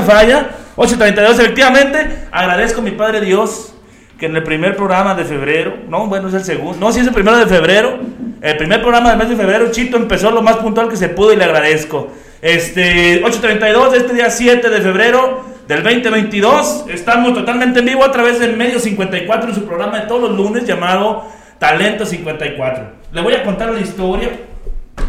me falla. 8.32, efectivamente. Agradezco a mi Padre Dios que en el primer programa de febrero, no, bueno, es el segundo, no, sí es el primero de febrero, el primer programa del mes de febrero, Chito empezó lo más puntual que se pudo y le agradezco. Este, 8.32 de este día 7 de febrero del 2022, estamos totalmente en vivo a través del Medio 54 en su programa de todos los lunes llamado Talento 54. Le voy a contar la historia,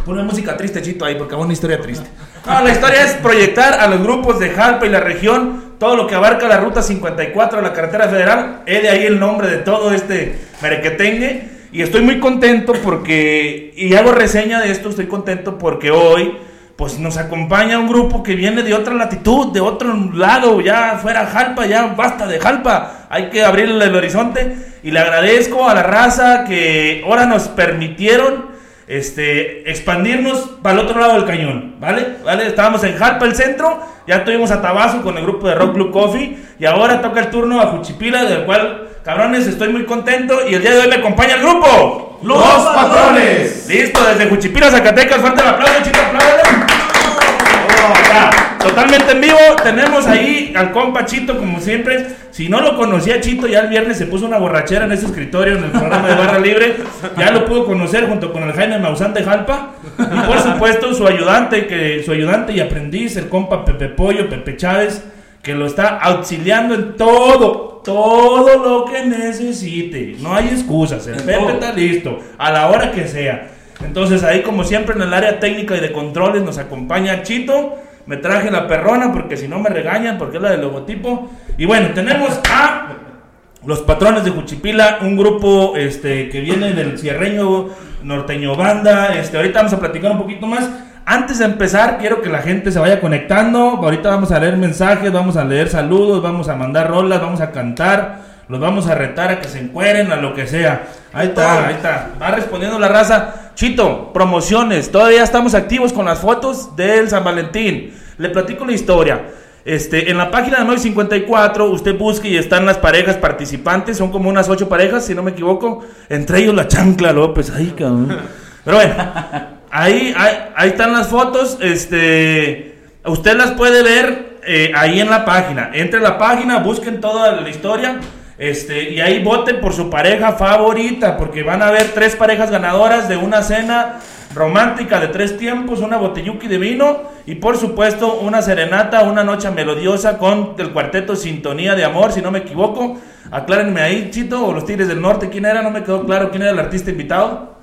pone música triste, Chito, ahí, porque hago una historia triste. No, la historia es proyectar a los grupos de Jalpa y la región todo lo que abarca la ruta 54 de la carretera federal. He de ahí el nombre de todo este merequetengue. Y estoy muy contento porque, y hago reseña de esto, estoy contento porque hoy pues nos acompaña un grupo que viene de otra latitud, de otro lado, ya fuera Jalpa, ya basta de Jalpa, hay que abrir el horizonte y le agradezco a la raza que ahora nos permitieron este, expandirnos para el otro lado del cañón, ¿vale? ¿vale? Estábamos en Jalpa, el centro, ya tuvimos a Tabasco con el grupo de Rock Blue Coffee y ahora toca el turno a Juchipila, del cual, cabrones, estoy muy contento y el día de hoy me acompaña el grupo. Los Patrones. Listo, desde Juchipila, Zacatecas, fuerte el aplauso, chito, aplausos. Totalmente en vivo, tenemos ahí al compa Chito, como siempre. Si no lo conocía Chito, ya el viernes se puso una borrachera en ese escritorio en el programa de Barra Libre. Ya lo pudo conocer junto con el Jaime Maussan de Jalpa. Y por supuesto, su ayudante, que su ayudante y aprendiz, el compa Pepe Pollo, Pepe Chávez, que lo está auxiliando en todo, todo lo que necesite. No hay excusas, el Pepe está listo, a la hora que sea. Entonces ahí como siempre en el área técnica y de controles nos acompaña Chito. Me traje la perrona porque si no me regañan porque es la del logotipo. Y bueno, tenemos a los patrones de Juchipila, un grupo este, que viene del cierreño norteño banda. Este, ahorita vamos a platicar un poquito más. Antes de empezar, quiero que la gente se vaya conectando. Ahorita vamos a leer mensajes, vamos a leer saludos, vamos a mandar rolas, vamos a cantar. Los vamos a retar a que se encueren, a lo que sea. Ahí está, ahí está. Va respondiendo la raza. Chito, promociones. Todavía estamos activos con las fotos del San Valentín. Le platico la historia. Este, en la página de 954 usted busque y están las parejas participantes, son como unas ocho parejas, si no me equivoco, entre ellos la chancla López, ay cabrón. Pero bueno, ahí, ahí, están las fotos, este, usted las puede ver eh, ahí en la página. Entre la página, busquen toda la historia este, y ahí voten por su pareja favorita, porque van a haber tres parejas ganadoras de una cena romántica de tres tiempos, una botelluki de vino y por supuesto una serenata, una noche melodiosa con el cuarteto Sintonía de Amor, si no me equivoco. Aclárenme ahí, Chito, o los Tigres del Norte, ¿quién era? No me quedó claro quién era el artista invitado.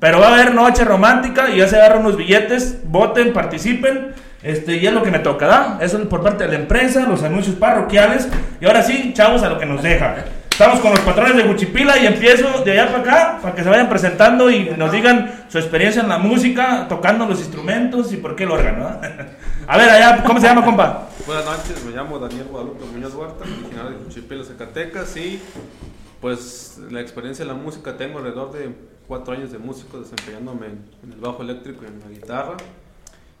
Pero va a haber noche romántica y ya se agarran unos billetes, voten, participen. Este, y es lo que me toca, ¿da? Eso es por parte de la empresa, los anuncios parroquiales. Y ahora sí, chavos, a lo que nos deja. Estamos con los patrones de Guchipila y empiezo de allá para acá para que se vayan presentando y nos digan su experiencia en la música, tocando los instrumentos y por qué el órgano. A ver, allá, ¿cómo se llama, compa? Buenas noches, me llamo Daniel Guadalupe Muñoz Huerta, originario de Guchipila, Zacatecas y pues la experiencia en la música tengo alrededor de cuatro años de músico desempeñándome en el bajo eléctrico y en la guitarra.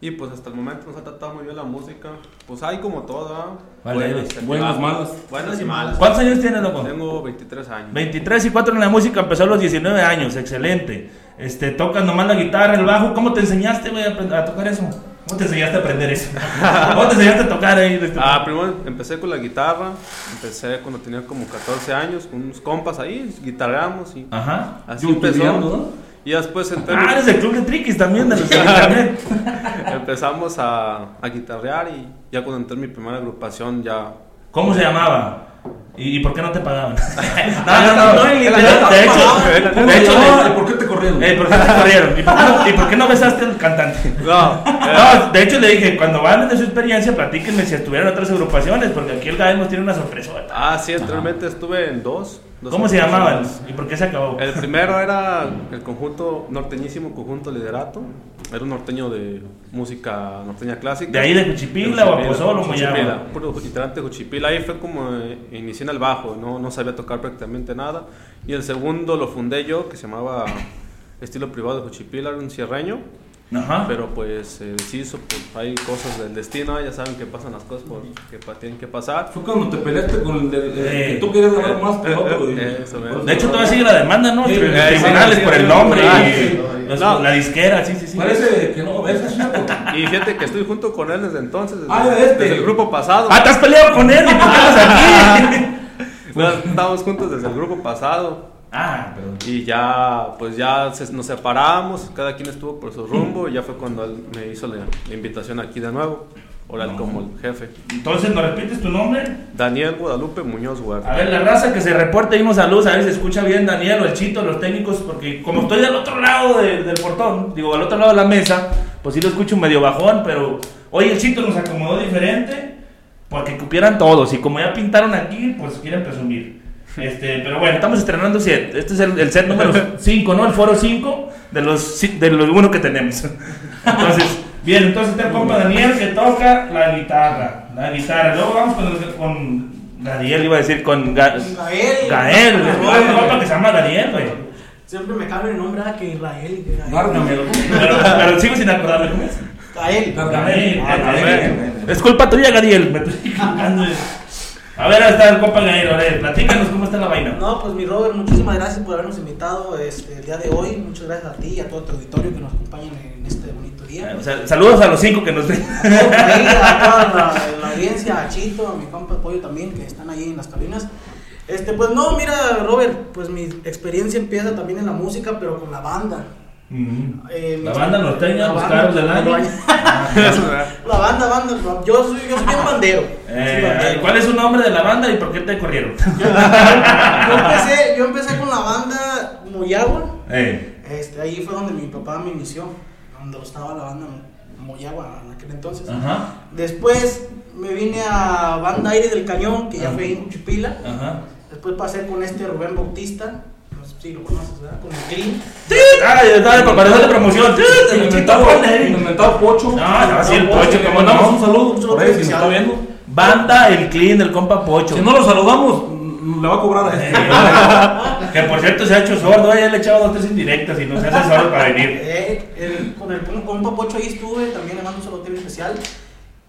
Y pues hasta el momento nos ha tratado muy bien la música. Pues hay como toda. buenas, buenas, malas. Buenas y malas. ¿Cuántos años tienes, loco? Tengo 23 años. 23 y 4 en la música, empezó a los 19 años, excelente. Este, tocas nomás la guitarra, el bajo. ¿Cómo te enseñaste, güey, a, tocar eso? ¿Cómo te enseñaste a aprender eso? ¿Cómo te enseñaste a tocar ahí? Ah, primero empecé con la guitarra. Empecé cuando tenía como 14 años, con unos compas ahí, guitarreamos y. Ajá. Así empezó. ¿no? Y después entré. Ah, eres del club de triquis también, de los Empezamos a, a guitarrear y ya cuando entré en mi primera agrupación ya. ¿Cómo se llamaba? ¿Y, por qué no te pagaban? no, no, no. De, hecho, de hecho, ¿por qué te corrieron? Eh, ¿Por qué te corrieron? ¿Y por qué no, besaste al cantante? No. no, de hecho le dije, cuando van de su experiencia, platíquenme si estuvieron en otras agrupaciones, porque aquí el Gael nos tiene una sorpresa. Ah, sí, anteriormente estuve en dos. ¿Cómo se llamaban? ¿Y por qué se acabó? El primero era el conjunto, norteñísimo conjunto Liderato. Era un norteño de música norteña clásica. ¿De ahí de Juchipila o Apozolo? Juchipila, puro literalmente Juchipila. Ahí fue como eh, inicié en el bajo, no, no sabía tocar prácticamente nada. Y el segundo lo fundé yo, que se llamaba Estilo Privado de Juchipila, era un cierreño. Ajá. Pero pues eh, pues hay cosas del destino, ya saben que pasan las cosas por, que tienen que pasar. Fue cuando te peleaste con el de, que tú querías ganar más que otro. de hecho, todavía sigue la demanda, ¿no? Sí, tribunales por el nombre y, la disquera, sí, sí, sí. Parece que no, es una Y fíjate que estoy junto con él desde entonces, desde, Ah, este. desde el grupo pasado. Ah, te has peleado con él y por qué estás aquí. No, Estábamos juntos desde el grupo pasado. Ah, perdón. Y ya, pues ya se- nos separamos, cada quien estuvo por su rumbo. Y ya fue cuando él me hizo la, la invitación aquí de nuevo. Ahora él como el jefe. Entonces, ¿nos repites tu nombre? Daniel Guadalupe Muñoz Huerta. A ver, la raza que se reporte y unos saludos, a ver si escucha bien Daniel o el Chito, los técnicos, porque como estoy del otro lado de- del portón, digo, al otro lado de la mesa, pues sí lo escucho medio bajón, pero hoy el Chito nos acomodó diferente, porque cupieran todos, y como ya pintaron aquí, pues quieren presumir. Este, pero bueno, estamos estrenando set. Este es el, el set número 5, ¿no? El foro 5 de los, de los uno que tenemos. Entonces, bien, entonces está el compa Daniel que toca la guitarra. La guitarra. Luego vamos con, el- con Daniel, iba a decir con Ga- Gael. Gael. un compa que se llama Daniel, güey. Siempre me cambia el nombre a que Israel. que Gael. Gárgamelo. Pero, pero sigo sin acordarme cómo es. Gael. Gael. Ah, Gael. Es culpa tuya, Gadiel. Me estoy equivocando. A ver, está el compa Gael. A ver, platícanos cómo está la vaina. No, pues mi Robert, muchísimas gracias por habernos invitado este, el día de hoy. Muchas gracias a ti y a todo tu auditorio que nos acompañan en este bonito día. O sea, saludos a los cinco que nos ven. A a toda la, la audiencia, a Chito, a mi compa Pollo también, que están ahí en las cabinas. Este, pues no, mira, Robert, pues mi experiencia empieza también en la música, pero con la banda. Eh, La banda norteña, la los banda, carros del año. La banda, banda, yo soy, yo soy un bandero. Soy Eh, bandero. ¿Cuál es su nombre de la banda y por qué te corrieron? Yo, yo empecé, yo empecé con la banda Moyagua. Eh, Este, ahí fue donde mi papá me inició, donde estaba la banda Moyagua en aquel entonces. Ajá, Después me vine a Banda Aire del Cañón, que ya Ajá. fue en Cuchipila. ajá. Después pasé con este Rubén Bautista, si lo conoces, ¿verdad? Con el Clean. Ah, ya está, para hacer de promoción. El inventado, el inventado Pocho. No, no, sí, el Pocho, Le mandamos un saludo Un saludo si está viendo. Banda El Clean del compa Pocho. Si no lo saludamos, le va a cobrar a este. Que por cierto se ha hecho sordo, ya le he echado dos tres indirectas y no se hace sordo para venir. Eh, el- con el compa Pocho ahí estuve, también le mando un saludo especial.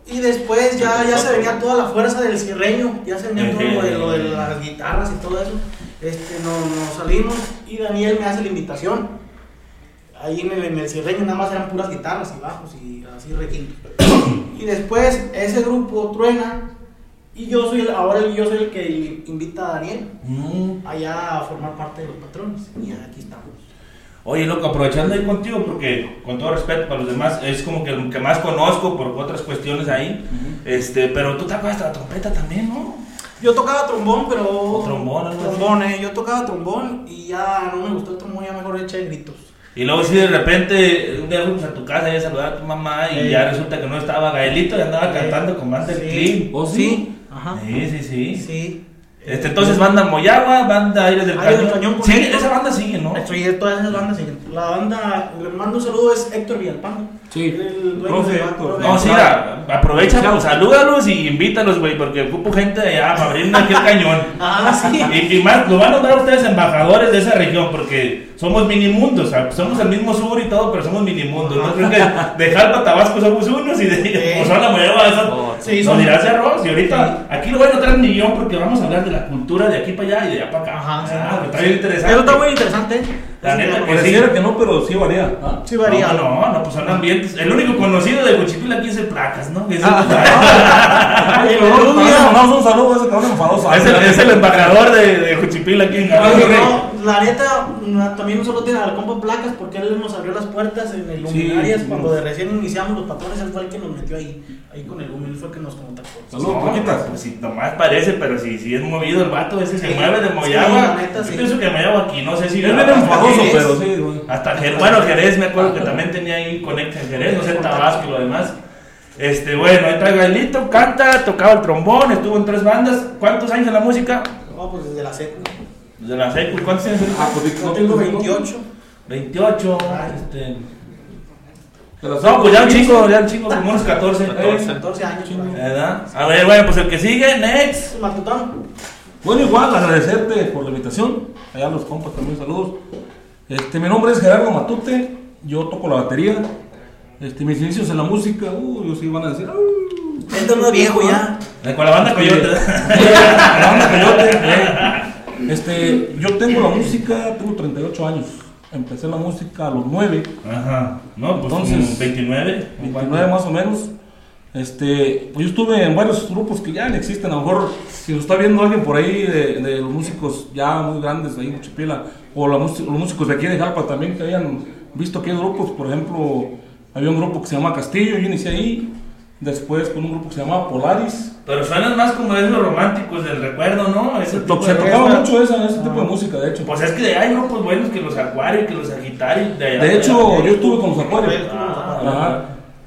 Y después ya, ya se venía toda la fuerza del cierreño, ya se venía todo lo de, lo de las guitarras y todo eso. Este, nos, nos salimos y Daniel me hace la invitación. Ahí en el, en el cierreño nada más eran puras guitarras y bajos y así requintos. Y después ese grupo truena y yo soy el, ahora yo soy el que invita a Daniel Mm. allá a formar parte de los patrones. Y aquí estamos. Oye, loco, aprovechando ahí contigo, porque con todo respeto para los demás, es como que el que más conozco por otras cuestiones ahí. este Pero tú te acuerdas de la trompeta también, ¿no? Yo tocaba trombón, pero. O trombón, algo así. Trombón, eh. Yo tocaba trombón y ya no me gustó el trombón, ya mejor eché gritos. Y luego si de repente un día fuimos a tu casa y a saludar a tu mamá y ya resulta que no estaba Gaelito y andaba cantando con banda El Sí. Clean. ¿Oh, sí? Ajá. Sí, sí, sí. Sí. Este, entonces banda Moyagua, banda Aires del Aires Cañón. del Cañón Héctor. esa banda sigue, ¿no? Sí, todas esas bandas siguen. La banda, le mando un saludo, es Héctor Villalpando. Sí. El Profe de la- Héctor. profe No, sí, mira, aprovecha, pues, salúdalos y invítalos, güey, porque ocupo gente de allá para abrir aquí el cañón. Ah, sí. Y, y más, lo van a nombrar ustedes embajadores de esa región, porque somos minimundos, o sea, somos el mismo sur y todo, pero somos minimundos. No creo que de Jalpa, Tabasco somos unos y de Sí. Pozona, Moyagua, sí, nos somos- dirás de arroz. Y ahorita, aquí lo voy a notar en millón porque vamos a hablar de la cultura de aquí para allá y de allá para acá. Ajá, sí. Ah, que está bien interesante. Eso está muy interesante. La neta, que sí. Que no, pero sí varía. ¿ah? Sí varía. No, no, no, pues son ambientes. El único conocido de Huichipil aquí es el Placas, ¿no? Que es, el, mandamos un saludo a ese cabrón enfadoso. es el, es el embajador de, de Juchipil aquí en no, la neta, na- también un solo tiene al compa Placas porque él nos abrió las puertas en el Luminarias Sí, cuando de recién iniciamos los patrones, él fue el que nos metió ahí, ahí con el Lumi, él fue el que nos contactó. Saludos, No, pues si nomás parece, pero si, si es movido el vato, ese se mueve de Moyagua. Yo sí. pienso que Moyagua aquí, no sé si. Él enfadoso, Jerez. pero sí, bueno. Hasta Jerez, bueno, Jerez, me acuerdo que también tenía ahí conecta en Jerez, no sé, Tabasco y lo demás. Este, bueno, ahí está Gaelito, canta, tocaba el trombón, estuvo en tres bandas. ¿Cuántos años en la música? No, pues desde la secu. De la secu, ¿cuántos años? Ah, pues, Yo tengo 28. 28, Ah. este. Las No, pues ya un chico, ya un chico, como unos 14. 14. 14 años. ¿Verdad? A ver, bueno, pues el que sigue, next. Matután. Bueno, igual agradecerte por la invitación. Allá los compas también saludos. Este, mi nombre es Gerardo Matute. Yo toco la batería. Este, mis inicios en la música, uh, yo sí van a decir. "Uh". Este no es viejo ya. Con la banda Coyote. La banda Coyote, eh. Este, yo tengo la música, tengo 38 años. empecé la música a los 9, Ajá. No, pues Entonces, como 29. 29 más o menos. Este, pues yo estuve en varios grupos que ya no existen. A lo mejor, si lo está viendo alguien por ahí de, de los músicos ya muy grandes ahí en Chipila, o la los músicos de aquí de Jalpa también que hayan visto que hay grupos, por ejemplo, había un grupo que se llama Castillo, yo inicié ahí. Después con un grupo que se llamaba Polaris. Pero suenan más como de los románticos del recuerdo, ¿no? Ese tipo Se de tocaba mucho esa, ese tipo de música, de hecho. Pues es que hay grupos buenos que los Acuarios, que los Sagitarios. De, allá De hecho, yo estuve con los Acuarios. Ah, Ajá.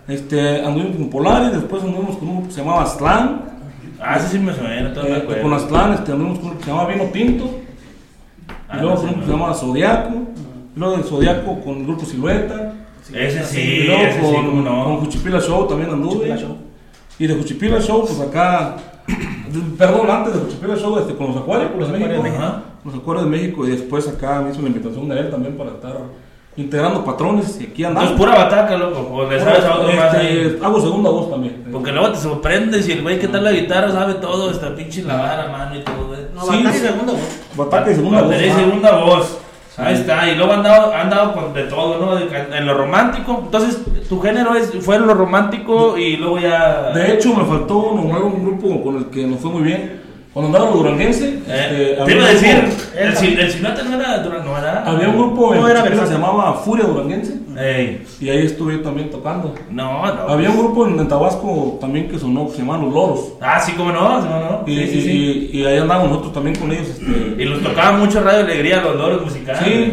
Este, anduvimos con Polaris, después anduvimos con un grupo que se llamaba Aztlán. Ah, ese sí me suena, todo me Eh, acuerdo. con Aztlán este, anduvimos con un grupo que se llamaba Vino Tinto. Ah, y luego no con un grupo que se llamaba Zodiaco. Y luego del Zodiaco con el grupo Silueta. Ese y sí, luego ese sí, con, cómo no. con Juchipila Show también anduve. Juchipila Show. Y de Juchipila Show, pues acá. Perdón, antes de Juchipila Show, este, con los Acuarios, Los de Acuarios México. de Ajá. Los Acuarios de México. Y después acá me hizo la invitación de él también para estar integrando patrones. Y aquí No andamos. es pura bataca, loco. O le sabes a otro más ahí. Este, hago segunda voz también. Porque luego te sorprendes y el güey que tal la guitarra sabe todo, esta pinche la vara, mano y todo, güey. No, Sí, Batalla sí. segunda voz. Bataca y segunda voz. Batería y segunda voz. Ahí está, y luego han dado, han dado con de todo, ¿no? En lo romántico. Entonces, tu género es, fue en lo romántico y luego ya. De hecho, me faltó nombrar un grupo con el que nos fue muy bien. Cuando andaba los duranguenses, Eh, este, te iba a decir, el, el no era, no era. había un grupo No era que se llamaba Furia Duranguense Ey, y ahí estuve yo también tocando. no, no. Había un grupo en, en Tabasco también que sonó, que se llamaban Los Loros. Ah, sí, cómo no, sí, cómo no. Y, Sí, sí, sí. y- y ahí andábamos nosotros también con ellos. Este, Y los tocaba mucho Radio Alegría, los loros musicales. sí,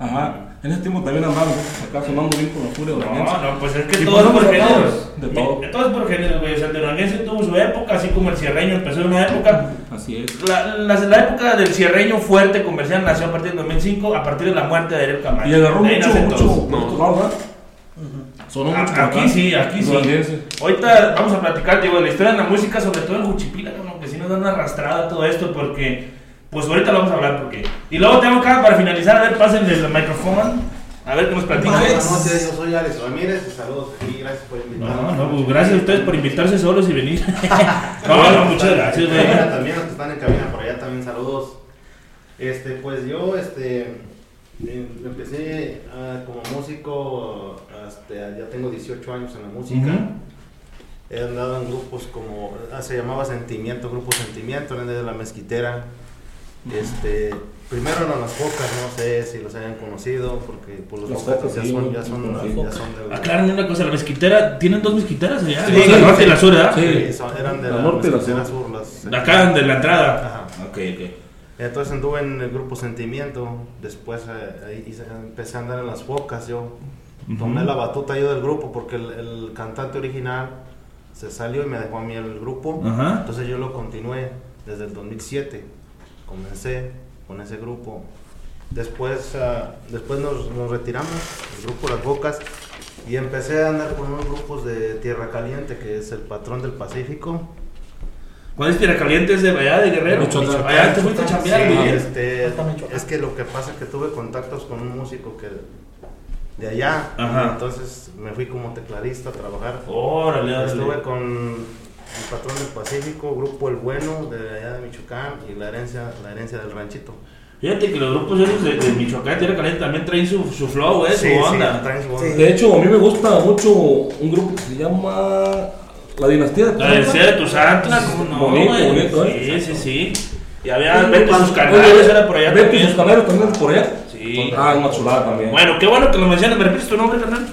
ajá. En ese tiempo también andábamos acá sonando bien con la Furia Duranguense. No, no, pues es que todo es por a géneros. de todo. Es por géneros, güey. O sea, el duranguense tuvo su época, así como el cierreño empezó en una época. Así es. La, la, la época del cierreño fuerte comercial nació a partir del 2005, a partir de la muerte de Ariel Camacho. Y agarró De mucho, mucho. Sonó mucho por aquí sí, aquí sí. Ahorita vamos a platicar, digo, de la historia de la música, sobre todo en Juchipila, como que sí nos dan una arrastrada todo esto, porque, pues ahorita lo vamos a hablar, porque. Y luego tengo acá, para finalizar, a ver, pásenle el micrófono, a ver qué nos platican. Buenas noches, yo soy Alex Ramírez, y saludos y gracias por invitarme. No, no, pues gracias a ustedes por invitarse solos y venir. no, no, muchas gracias, güey. También los que están en cabina por allá también saludos. Este, pues yo, este, eh, empecé ah, como músico, hasta, ya tengo 18 años en la música. He andado en grupos como, ah, se llamaba Sentimiento, Grupo Sentimiento, eran de la mezquitera. Este, primero eran las focas, no sé si los hayan conocido, porque pues, los Las focas ya sí, son, ya son, ya son Aclaren una cosa, la mezquitera, ¿tienen dos mezquiteras allá? Sí, la sí, norte y sí. la sur, ¿verdad? Sí. Son- eran de La la, norte y la sur. sur. las- De acá, de la entrada. Ajá. Ok, ok. Entonces anduve en el grupo Sentimiento, después eh, ahí hice- empecé a andar en las focas, yo tomé la batuta yo del grupo porque el, el cantante original se salió y me dejó a mí el grupo, Ajá. entonces yo lo continué desde el 2007, comencé con ese grupo, después, ah, después nos, nos retiramos, el grupo Las Focas, y empecé a andar con unos grupos de Tierra Caliente, que es el patrón del Pacífico, ¿Cuál es Tierra Caliente? ¿Es de allá, de Guerrero? Michoacán. Allá te fuiste a chambear, Sí, este, es que lo que pasa es que tuve contactos con un músico que de allá, Ajá. entonces me fui como tecladista a trabajar. Órale, órale. Estuve con el patrón del Pacífico, grupo El Bueno de allá de Michoacán y la herencia, la herencia del ranchito. Fíjate que los grupos esos de, de Michoacán, Tierra Caliente, también traen su, su flow, ¿eh? Sí, su sí, onda. traen su onda. Sí. De hecho, a mí me gusta mucho un grupo que se llama La Dinastía de La decía de tus Atlas, ¿cómo no? Bonito, güey? bonito, Sí, ¿eh? sí, sí. Y había Vete sus canales, era por allá también. sus canales también por allá. Sí. Ah, una chulada también. Bueno, qué bueno que lo mencionas. ¿Me repites tu nombre, carnal?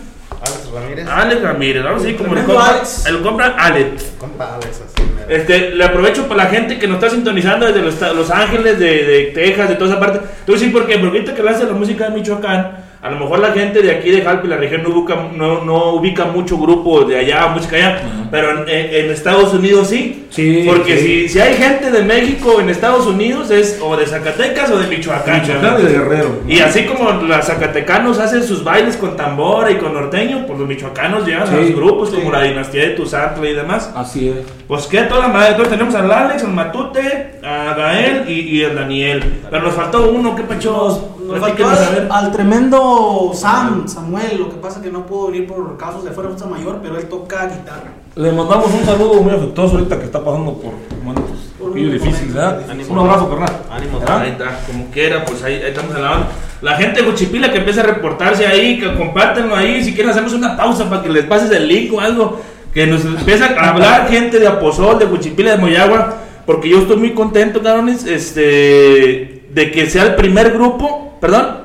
Alex Ramírez, Alex Ramírez. Vamos a ir como el compra. Alex. El compra Alex. compa Alex, así mero. Este, le aprovecho para la gente que nos está sintonizando desde los, Los Ángeles, de, de Texas, de toda esa parte. Te voy a decir por qué. Porque ahorita que hablas de la música de Michoacán, a lo mejor la gente de aquí de Jalpa y la región no ubica, no, no ubica mucho grupo de allá, música allá. Pero en, en- Estados Unidos sí. Sí, Porque sí. Si, si hay gente de México en Estados Unidos es o de Zacatecas o de Michoacán. Michoacán y de Guerrero. Y así como los zacatecanos hacen sus bailes con tambora y con norteño, pues los michoacanos llevan a Sí, los grupos sí. como la dinastía de Tuzantla y demás. Así es. Pues que toda la madre, entonces tenemos al Alex, al Matute, a Gael y, y al Daniel. Pero nos faltó uno, ¿qué pecho? Nos faltó al, al tremendo Sam, Samuel, lo que pasa que no pudo venir por casos de fuerza mayor, pero él toca guitarra. Le mandamos un saludo muy afectuoso ahorita que está pasando por momentos Por poquillo difícil, ¿verdad? Ánimo. Un abrazo, carnal. Ánimo, ¿Verdad? Ahí está, como quiera, pues ahí, ahí estamos en la onda. La gente de Juchipila que empieza a reportarse ahí, que compártanlo ahí. Si quieren, hacemos una pausa para que les pases el link o algo. Que nos empiece a hablar gente de Aposol, de Juchipila, de Moyagua. Porque yo estoy muy contento, cabrones, este, de que sea el primer grupo. Perdón.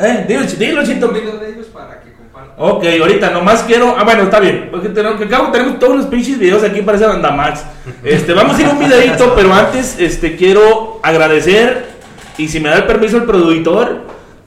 Eh, dilo, chito. Ok, ahorita nomás quiero. Ah, bueno, está bien. Porque tenemos, que acabo, tenemos todos los pinches videos aquí para esa banda Max. Este, vamos a ir a un videito, pero antes este, quiero agradecer. Y si me da el permiso el productor,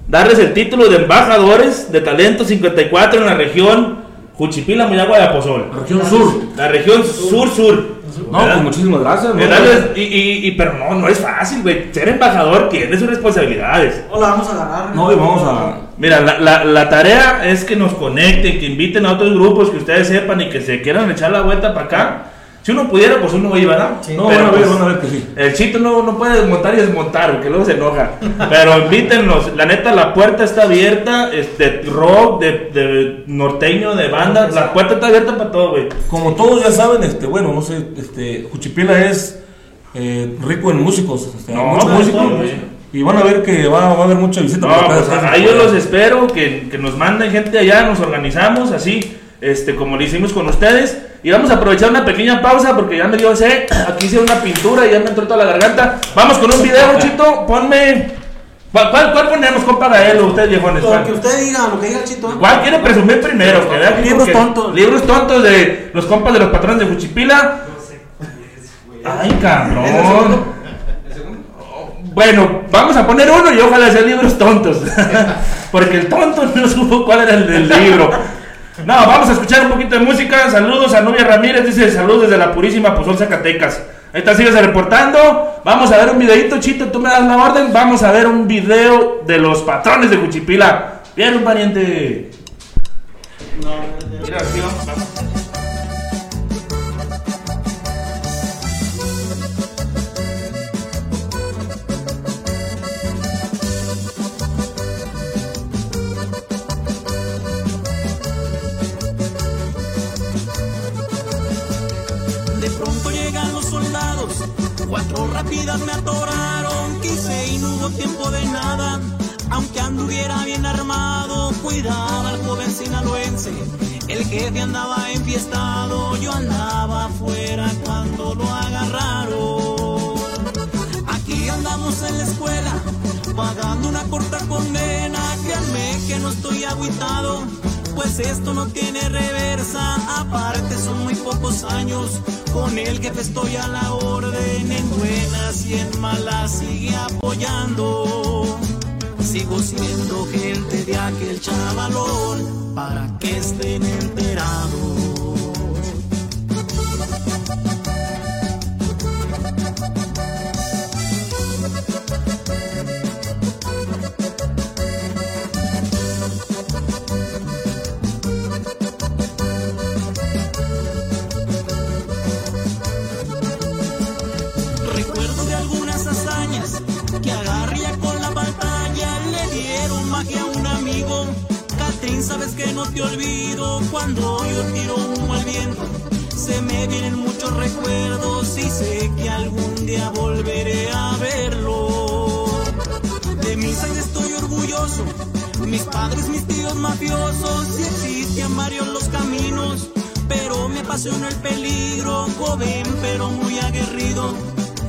darles el título de embajadores de talento 54 en la región Juchipila, Moyagua de Aposol. Región Sur. La región sur-sur. No, ¿Verdad? pues muchísimas gracias. Darles- y, y- y- pero no, no es fácil, güey. Ser embajador tiene sus responsabilidades. O la vamos a agarrar. No, y vamos a. Mira, la, la, la tarea es que nos conecten, que inviten a otros grupos que ustedes sepan y que se quieran echar la vuelta para acá. Si uno pudiera, pues uno iba, ¿verdad? Sí. No, Pero, van a ver, pues, van a ver que sí. El chito no, no puede desmontar y desmontar, porque luego se enoja. Pero invítenlos. La neta, la puerta está abierta. Este, rock, de, de norteño, de banda. La puerta está abierta para todo, güey. Como todos ya saben, este, bueno, no sé, este, Juchipila es eh, rico en músicos. Este, No, muchos pues, músicos. Y van a ver que va, va a haber mucha visita. No, pues ahí yo los espero, que, que nos manden gente allá, nos organizamos así, este, como lo hicimos con ustedes. Y vamos a aprovechar una pequeña pausa porque ya me dio sed. Aquí hice una pintura y ya me entró toda la garganta. Vamos con un video, Chito. Ponme. ¿Cuál, cuál, cuál ponemos, compa Gaelo? Ustedes viejones. Lo que usted diga, lo que diga el chito. ¿eh? ¿Cuál quiere presumir primero? Que vea aquí Libros tontos. Libros tontos de los compas de los patrones de Juchipila. Ay, cabrón. Bueno, vamos a poner uno y ojalá sean libros tontos. Porque el tonto no supo cuál era el del libro. No, vamos a escuchar un poquito de música. Saludos a Nubia Ramírez, dice saludos desde la purísima Pozol Zacatecas. Ahí está, sigues reportando. Vamos a ver un videito, Chito, tú me das la orden. Vamos a ver un video de los patrones de Cuchipila. Bien, un pariente. Mira, aquí cuatro rápidas me atoraron, quise y no hubo tiempo de nada, aunque anduviera bien armado, cuidaba al joven sinaloense, el jefe andaba enfiestado, yo andaba afuera cuando lo agarraron. Aquí andamos en la escuela, pagando una corta condena. Créanme que no estoy agüitado, pues esto no tiene reversa. Aparte son muy pocos años, con el jefe estoy a la orden. En buenas y en malas sigue apoyando. Sigo siendo gente de aquel chavalón, para que estén enterados. Sabes que no te olvido cuando yo tiro humo al viento. Se me vienen muchos recuerdos y sé que algún día volveré a verlo. De mi sangre estoy orgulloso. Mis padres, mis tíos mafiosos, sí existían varios los caminos, pero me apasiona el peligro, joven pero muy aguerrido.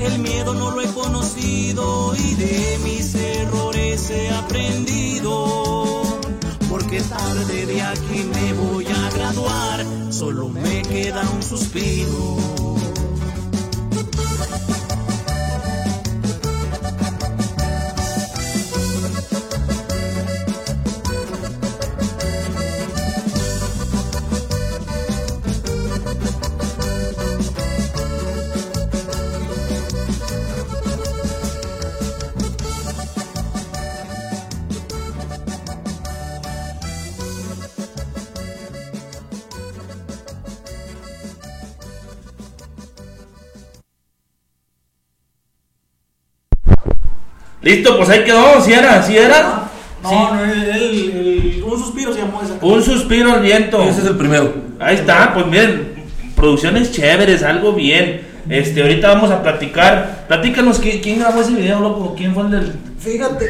El miedo no lo he conocido y de mis errores he aprendido. Porque tarde de aquí me voy a graduar, solo me queda un suspiro. Listo, pues ahí quedó. Si era, si era. No, no, el, el- el- un suspiro se llamó esa. Un suspiro al viento. Ese es el primero. Ahí está, pues miren, producciones chéveres, algo bien. Este, ahorita vamos a platicar. Platícanos ¿quién, quién grabó ese video, loco. ¿Quién fue el del.? Fíjate.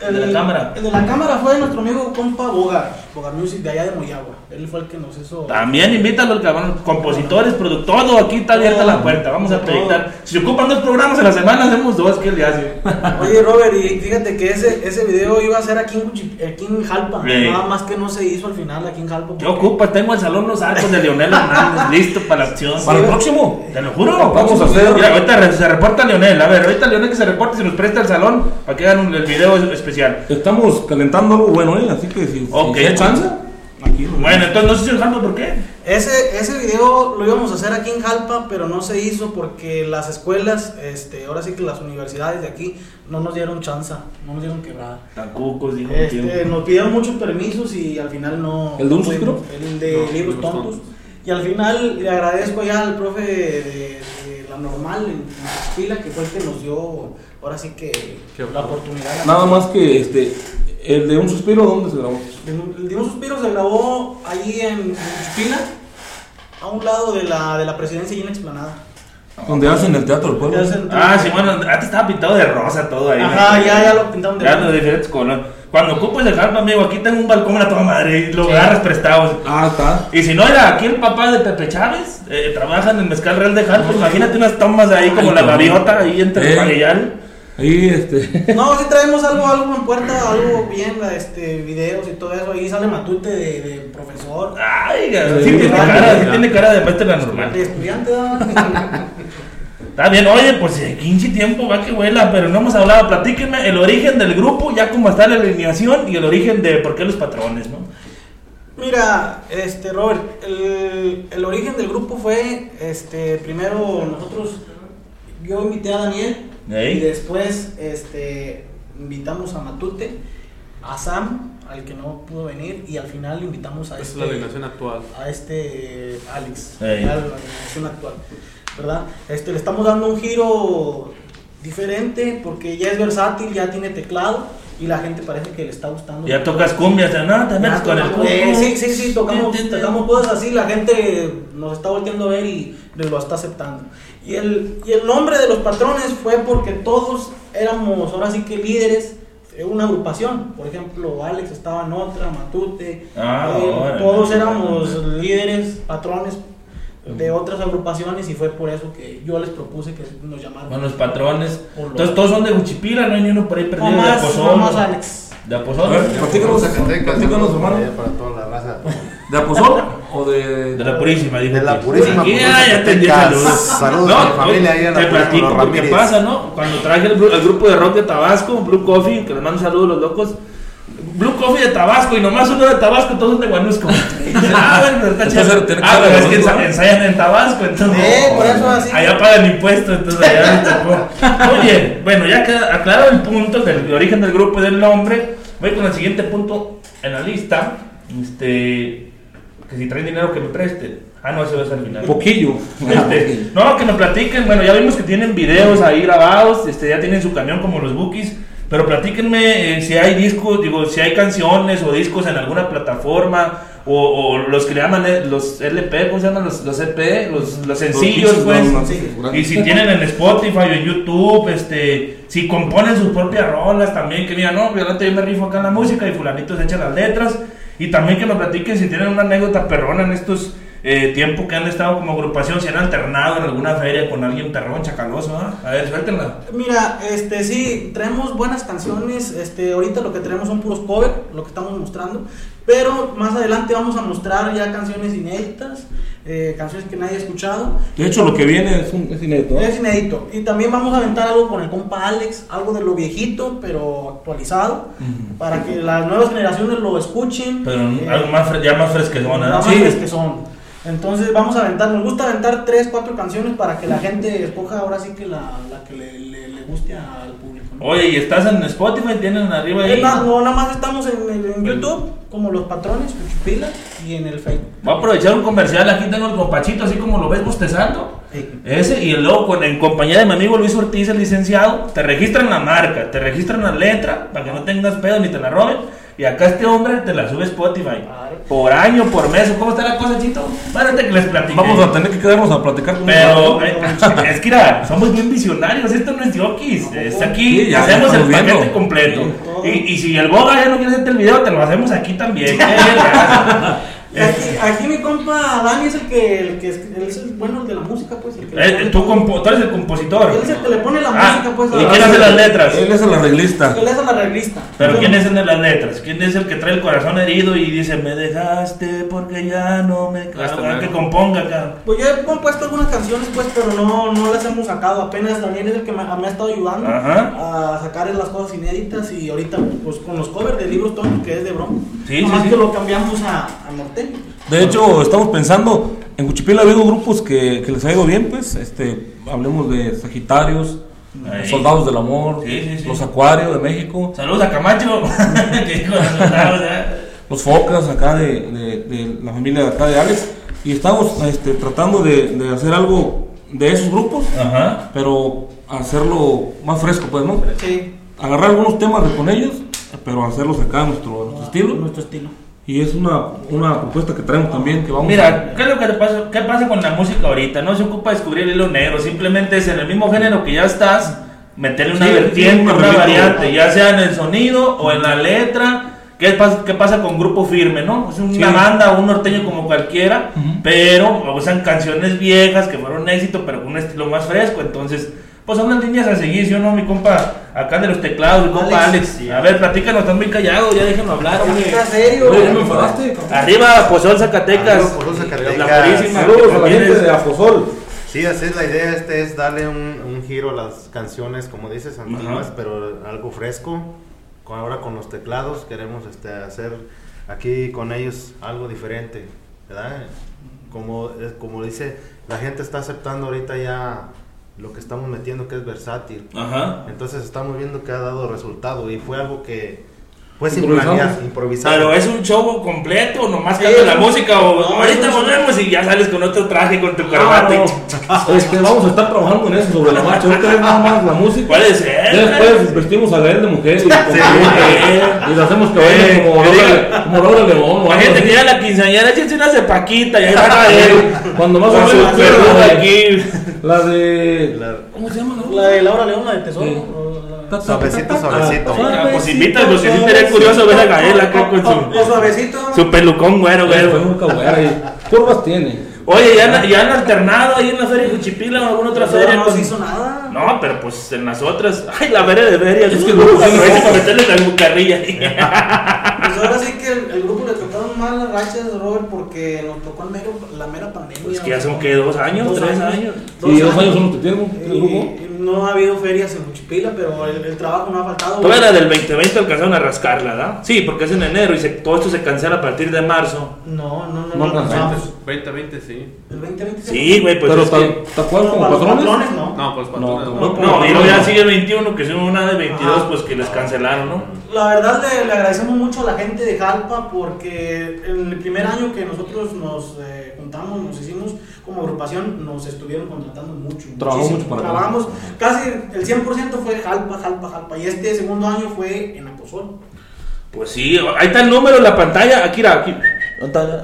El de la cámara. El de la cámara fue nuestro amigo compa Bogar, Bogar Music de allá de Moyagua. Él fue el que nos hizo. También invítalo, el cabrón. Compositores, productores, todo. Aquí está abierta la puerta. Vamos a proyectar. Si se ocupan dos programas a la semana, hacemos dos. ¿Qué le hace? Oye, Robert, y fíjate que ese, ese video iba a ser aquí en, aquí en Jalpa. Sí. Nada más que no se hizo al final aquí en Jalpa. ¿Qué porque- ocupa? Tengo el salón Los Arcos de Leonel Hernández listo para la acción. Para el próximo. Te lo juro. Vamos a hacer- Mira, ahorita se reporta Leonel. A ver, ahorita Leonel que se reporte si nos presta el salón para que hagan un- el video especial. Estamos calentando algo bueno, ¿eh? Así que si, Ok. si hay chance, aquí. Bueno, entonces no sé si el Jalpa, ¿por qué? Ese, ese video lo íbamos a hacer aquí en Jalpa, pero no se hizo porque las escuelas, este, ahora sí que las universidades de aquí no nos dieron chance, no nos dieron quebrada. Tan cucos, dijo Este, nos pidieron muchos permisos y al final no. ¿El de un El de No, libros tontos. tontos. Y al final le agradezco ya al profe de, de la normal en, en Texpila, que fue el que nos dio, ahora sí que Qué la bueno. oportunidad. Nada más que este, el de un suspiro, ¿dónde se grabó? El de un suspiro se grabó ahí en, en a un lado de la, de la presidencia y en explanada. Donde hacen el teatro del pueblo. Ah, sí, bueno, antes estaba pintado de rosa todo ahí. Ajá, ¿no? ya, ya lo pintaron de Ya de diferentes colores. Cuando ocupes el Jalpa, amigo, aquí tengo un balcón a toda madre y lo Sí. agarras prestado. Ah, está. Y si no era aquí el papá de Pepe Chávez, eh, trabaja en el Mezcal Real de Jalpa, imagínate unas tomas ahí como Ay, la no. gaviota ahí entre el Eh. Magueyal. Ahí, este. No, si traemos algo, algo en puerta, algo bien, este, videos y todo eso. Ahí sale Matute de, de profesor, Ay, sí, Sí, tiene ah, cara, sí tiene cara de maestra normal. de estudiante. ¿verdad? Está bien, oye, pues eh, 15 tiempo va que vuela, pero no hemos hablado. Platíquenme el origen del grupo, ya cómo está la alineación y el origen de por qué los patrones, ¿no? Mira, este, Robert, el, el origen del grupo fue, este, primero nosotros, yo invité a Daniel y después, este, invitamos a Matute, a Sam, al que no pudo venir, y al final invitamos a es este, la alineación actual. a este Alex, Ey. a la generación actual, ¿verdad? Este, le estamos dando un giro diferente porque ya es versátil, ya tiene teclado y la gente parece que le está gustando. Ya tocas cumbias, no, te metes Ya con el eh, sí, sí, sí, tocamos, tocamos cosas así, la gente nos está volteando a ver y lo está aceptando. Y el, y el nombre de los patrones fue porque todos éramos ahora sí que líderes de una agrupación. Por ejemplo, Alex estaba en otra, Matute, Ah, eh, todos éramos líderes, patrones de otras agrupaciones y fue por eso que yo les propuse que nos llamaran. Bueno, los patrones. Entonces todos son de Juchipila, no hay ni uno por ahí perdido no de Apozol. no más Alex. De A Apozol. ver, platícanos, platícanos, hermano. Para toda la raza. ¿De Apozol o de.? De la Purísima, dijo. De la que- Purísima, Aquí, ah, ya te saludos. Saludos a mi familia ahí en la Te platico lo que pasa, ¿no? Cuando traje el grupo de rock de Tabasco, Blue Coffee, que les mando un saludo a los locos. Coffee de Tabasco y nomás uno de Tabasco, todos son de Guanusco. Ah, bueno, pero está chido. Ah, pero es que ensayan en Tabasco, entonces. Eh, por eso así. Allá pagan impuestos, entonces allá les tocó. Oye, bueno, ya queda aclarado el punto del origen del grupo y del nombre. Voy con el siguiente punto en la lista. Este. Que si traen dinero que me presten. Ah, no, eso es al final. Poquillo. Este, no, que me platiquen. Bueno, ya vimos que tienen videos ahí grabados. Este, ya tienen su camión como los Bookies. Pero platíquenme eh, si hay discos, digo, si hay canciones o discos en alguna plataforma. O, o los que le llaman eh, los LP, ¿cómo se llaman? Los, los EP, los, los sencillos, pues. sí. Y si tienen en Spotify o en YouTube, este, si componen sus propias rolas también, que digan, no, violante, yo me rifo acá en la música y fulanito se echa las letras. Y también que me platiquen si tienen una anécdota perrona en estos eh, tiempos que han estado como agrupación, si han alternado en alguna feria con alguien perrón, chacaloso, ¿ah? A ver, suéltenla. Mira, este sí, traemos buenas canciones. Este, ahorita lo que tenemos son puros covers, lo que estamos mostrando. Pero más adelante vamos a mostrar ya canciones inéditas, eh, canciones que nadie ha escuchado. De hecho, lo que viene es, un, es inédito. ¿no? Es inédito. Y también vamos a aventar algo con el compa Alex, algo de lo viejito, pero actualizado, para que las nuevas generaciones lo escuchen. Pero Eh, algo más, ya más fresquezón, nada ¿ah? más Sí. es que son. Entonces vamos a aventar, nos gusta aventar 3, 4 canciones para que la gente escoja ahora sí que la, la que le, le- le guste al público. ¿no? Oye, ¿y estás en Spotify? ¿Tienen arriba ahí? na- no, nada más estamos en, en YouTube, como los patrones, Cuchupila, y en el Facebook. Voy a aprovechar un comercial. Aquí tengo el compachito, así como lo ves bostezando. Sí. Ese y luego con, en compañía de mi amigo Luis Ortiz, el licenciado, te registran la marca, te registran la letra para que no tengas pedo ni te la roben. Y acá este hombre te la sube Spotify. Por año, por mes. ¿Cómo está la cosa, Chito? Ahorita que les platiqué. Vamos a tener que quedarnos a platicar con Pero eh, es que mira, somos bien visionarios, esto no es Yokis, es aquí, Sí, ya, hacemos el paquete viendo. completo. Sí. Y, y si el Boga ya no quiere hacerte el video, te lo hacemos aquí también. Y Aquí, aquí mi compa Dani es el que, el que es, él es el bueno el de la música, pues. El que Eh, tú, todo. compo- tú eres el compositor. Él es el que le pone la Ah, música, pues. ¿y quién hace las letras? Él es el arreglista. Él es la revista. Pero ¿quién es el de las letras? ¿Quién es el que trae el corazón herido y dice, me dejaste porque ya no me Hasta cago"? luego. que componga acá. Pues yo he compuesto algunas canciones, pues, pero no, no las hemos sacado. Apenas Daniel es el que me, me ha estado ayudando Ajá. a sacar las cosas inéditas. Y ahorita, pues, con los covers de libros Tony, que es de Bron. Sí, Nomás sí, sí. que lo cambiamos a, a De hecho, estamos pensando, en Cuchipila ha habido grupos que, que les ha ido bien, pues, este, hablemos de Sagitarios, Ahí. Soldados del Amor, Sí, sí, sí. los Acuarios de México, Saludos a Camacho. que dijo los ¿eh? Focas acá de, de- de la familia de acá de Alex, y estamos este, tratando de, de hacer algo de esos grupos, Ajá. pero hacerlo más fresco, pues, ¿no? Sí, Agarrar algunos temas de con ellos, pero hacerlos acá a nuestro, a nuestro estilo, nuestro estilo. Y es una, una propuesta que traemos también, que vamos Mira, ¿qué es lo que te pasa? ¿Qué pasa con la música ahorita? No se ocupa descubrir el hilo negro, simplemente es en el mismo género que ya estás, meterle una Sí, vertiente, una variante, ya sea en el sonido o en la letra. ¿Qué pasa, qué pasa con Grupo Firme, no? Es una Sí. banda un norteño como cualquiera, pero usan canciones viejas que fueron éxito, pero con un estilo más fresco. Entonces, pues son las líneas a seguir, ¿sí o no? Mi compa, acá de los teclados, mi compa Alex. Alex. A ver, platícanos, estás muy callado, ya déjenlo hablar, hombre. ¿Está serio? Oye, ¿ya me enfadaste? Arriba, Pozol Zacatecas. Arriba, Pozol Zacatecas. La purísima. Saludos a la gente de Afosol. Sí, así es la idea, este es darle un, un giro a las canciones, como dices, antiguas, Ajá. pero algo fresco. Con, ahora con los teclados queremos este, hacer aquí con ellos algo diferente, ¿verdad? Como, es- como dice, la gente está aceptando ahorita ya lo que estamos metiendo que es versátil. Ajá. Entonces estamos viendo que ha dado resultado y fue algo que fue sin Improvisamos. planear, improvisado. Pero es un show completo, nomás Sí, canta la un- música o no, ahorita volvemos y ya sales con otro traje, con tu corbata. y- No, este, vamos a estar trabajando en eso sobre la marcha. Ahorita es nada más la música. Puede ser. Después vestimos a Gael de mujer y, con Sí. y le hacemos que baile Eh, como Laura, como Laura León. Imagínate así. que llega la quinceañera, échense unas de Paquita y ahí van a. Cuando más o menos la de- aquí. La de. La- ¿Cómo se llama? La de Laura León, la de Tesoro. Sí. o la- Suavecito, suavecito. Ah, pues invita, porque sí estaría curioso ver a Gael acá con O su, suavecito. su pelucón güero, Bueno, güero. y curvas tiene. Oye, ¿ya, han- ¿ya han alternado ahí en la feria de Juchipila o alguna otra feria? no con- se hizo nada. No, pero pues en las otras. Ay, la feria de ferias. Es que el grupo Aprovechen como- para meterle la bucarrilla ahí. Pues ahora sí que el, el grupo le tocaron mal las rachas, Robert, porque nos tocó el mero, la mera pandemia. Pues que ya son, ¿qué? ¿Dos años? ¿Tres años? Sí, dos años son los que tienen el grupo. Y- y no ha habido ferias en Pero el, el trabajo no ha faltado. Toda la del 2020 alcanzaron a rascarla, ¿verdad? Sí, porque es en enero y se- todo esto se cancela a partir de marzo. No, no, no. No no, alcanzamos. no. 2020 sí. El 2020 se- Sí, güey, pues Pero es que- ¿está cuál No, como patrones? patrones, no. No, pues No, patrones no. tampoco. No, y luego ya sigue el 21, que es una de 22, Ajá. pues que les cancelaron, ¿no? La verdad le, le agradecemos mucho a la gente de Jalpa porque en el primer año que nosotros nos eh, juntamos, nos hicimos como agrupación, nos estuvieron contratando mucho. Trabajó muchísimo. mucho para Trabajamos, casi el 100% fue Jalpa, Jalpa, Jalpa. Y este segundo año fue en Aposol. Pues sí, ahí está el número en la pantalla. Aquí, aquí,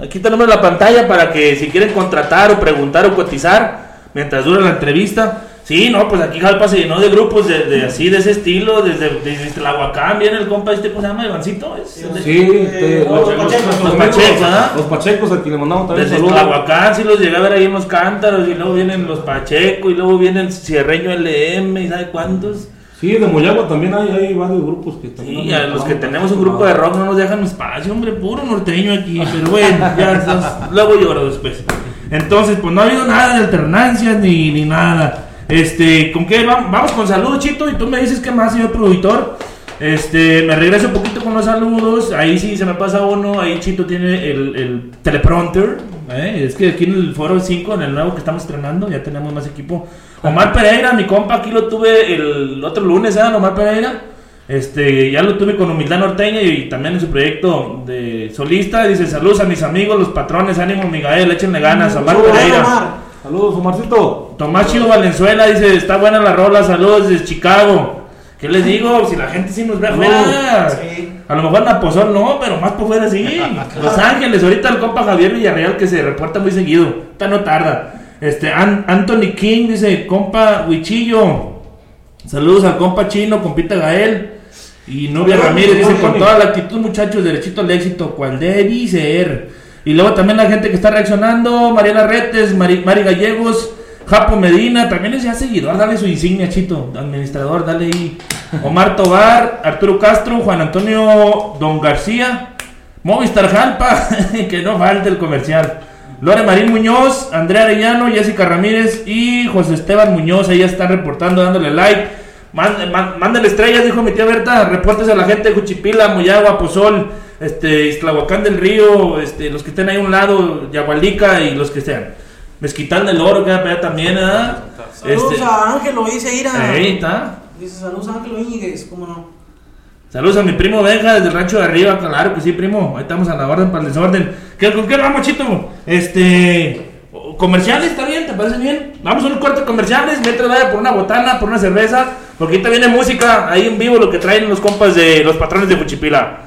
aquí está el número en la pantalla para que si quieren contratar o preguntar o cotizar mientras dura la entrevista. Sí, no, pues aquí Jalpa se llenó de grupos de, de así, de ese estilo, desde, desde Tlahuacán, viene el compa este, ¿cómo se llama? Ivancito. Es, Sí, de- Sí, este, Eh, los, Pachecos. los Pachecos, ¿ah? Los Pachecos, a quien le mandamos también Desde. Tlahuacán sí los llegué a ver ahí en los cántaros y luego vienen los Pacheco y luego vienen Cierreño LM y sabe cuántos. Sí, de Moyagua también hay, hay varios grupos que también. Sí, a los que tenemos un grupo de rock no nos dejan espacio, hombre, puro norteño aquí, pero bueno, ya estás- luego lloro después. Entonces, pues no ha habido nada de alternancias ni, ni nada. Este, ¿con qué vamos? Vamos con saludos, Chito, y tú me dices qué más, señor productor. Este, me regreso un poquito con los saludos. Ahí sí se me pasa uno. Ahí Chito tiene el, el teleprompter. ¿eh? Es que aquí en el Foro 5, en el nuevo que estamos estrenando, ya tenemos más equipo. Omar Pereira, mi compa, aquí lo tuve el otro lunes, ¿eh? Omar Pereira. Este, ya lo tuve con Humildad Norteña y también en su proyecto de solista. Dice: Saludos a mis amigos, los patrones, ánimo, Miguel, échenle ganas. Omar Pereira. Saludos, Omarcito. Tomás Chido Valenzuela dice, está buena la rola, saludos desde Chicago. ¿Qué les digo? Si la gente sí nos ve afuera. Sí. A lo mejor en Apozol no, pero más por fuera sí. Los Ángeles, ahorita el compa Javier Villarreal que se reporta muy seguido. Ahorita no tarda. Este, An- Anthony King dice, compa Huichillo. Saludos al compa chino, compita Gael. Y Nubia Saludos, Ramírez dice, con toda la actitud, muchachos, derechito al éxito, cual debe ser. Y luego también la gente que está reaccionando, Mariana Retes, Mari, Gallegos, Japo Medina, también es ya seguidor, dale su insignia, Chito, administrador, dale ahí. Omar Tobar, Arturo Castro, Juan Antonio Don García, Movistar Jalpa, que no falte el comercial. Lore Marín Muñoz, Andrea Arellano, Jessica Ramírez y José Esteban Muñoz, ahí están reportando, dándole like. Mán- mán- Mándale estrellas, dijo mi tía Berta. Repórtese a la gente de Juchipila, Moyagua, Pozol, este, Iztlahuacán del Río, este, los que estén ahí a un lado, Yagualica y los que sean. Mezquital del Oro, que allá también, ¿ah? Saludos Este, a Ángelo, dice Ira. ahí está. Dice saludos a Ángelo Íñiguez, ¿cómo no? Saludos a mi primo Benja desde el rancho de arriba, claro que sí, primo. Ahí estamos a la orden para el desorden. ¿Qué, ¿Con qué vamos, Chito? Este. Comerciales, ¿está bien? ¿Te parece bien? Vamos a un corte comerciales, mientras vaya por una botana, por una cerveza, porque ahorita viene música ahí en vivo, lo que traen los compas de los patrones de Fuchipila.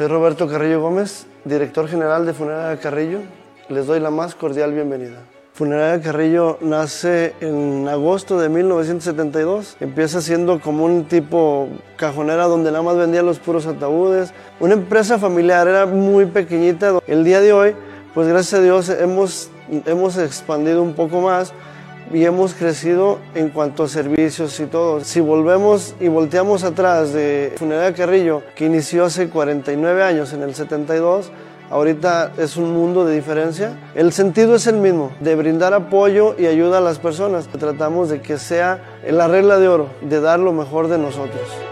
Soy Roberto Carrillo Gómez, director general de Funeraria Carrillo. Les doy la más cordial bienvenida. Funeraria Carrillo nace en agosto de 1972. Empieza siendo como un tipo cajonera donde nada más vendía los puros ataúdes. Una empresa familiar, era muy pequeñita. El día de hoy, pues gracias a Dios hemos, hemos expandido un poco más y hemos crecido en cuanto a servicios y todo. Si volvemos y volteamos atrás de Funeraria Carrillo, que inició hace 49 años, en el 72, ahorita es un mundo de diferencia. El sentido es el mismo, de brindar apoyo y ayuda a las personas. Tratamos de que sea la regla de oro, de dar lo mejor de nosotros.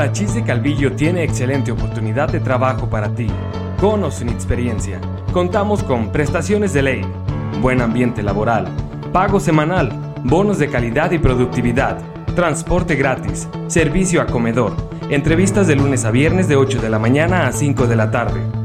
Tachís de Calvillo tiene excelente oportunidad de trabajo para ti, con o sin experiencia. Contamos con prestaciones de ley, buen ambiente laboral, pago semanal, bonos de calidad y productividad, transporte gratis, servicio a comedor, entrevistas de lunes a viernes de 8 de la mañana a 5 de la tarde.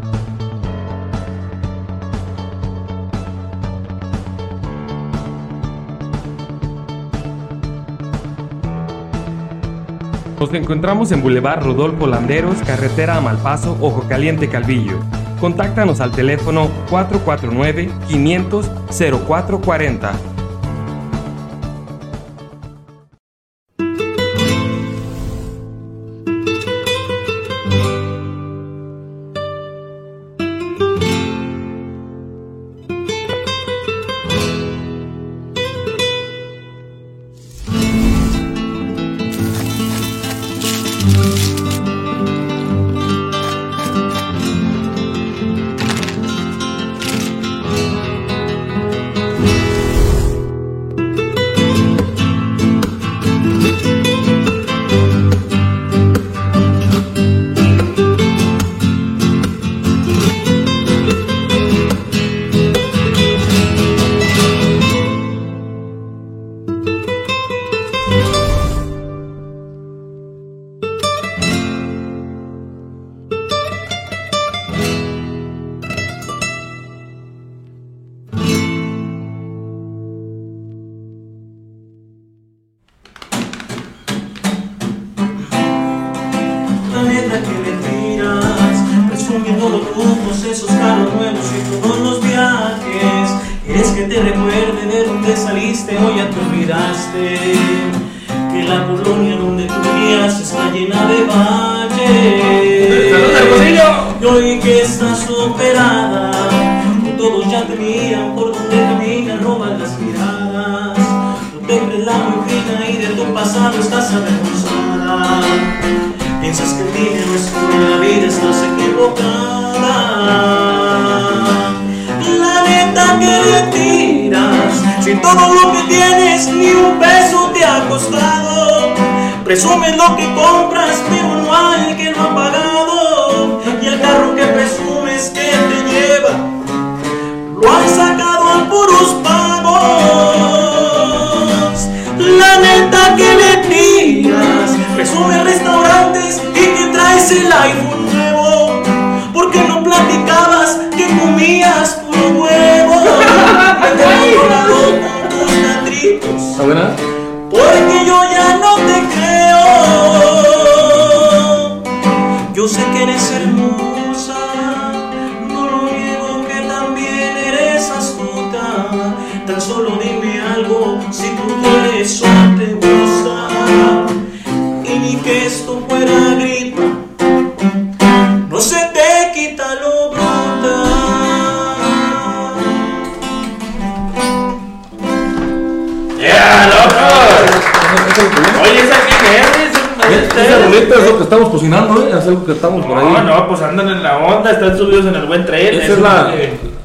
Nos encontramos en Boulevard Rodolfo Landeros, carretera Malpaso, Ojo Caliente, Calvillo. Contáctanos al teléfono 449 500 0440. Buen tren. Esa es la,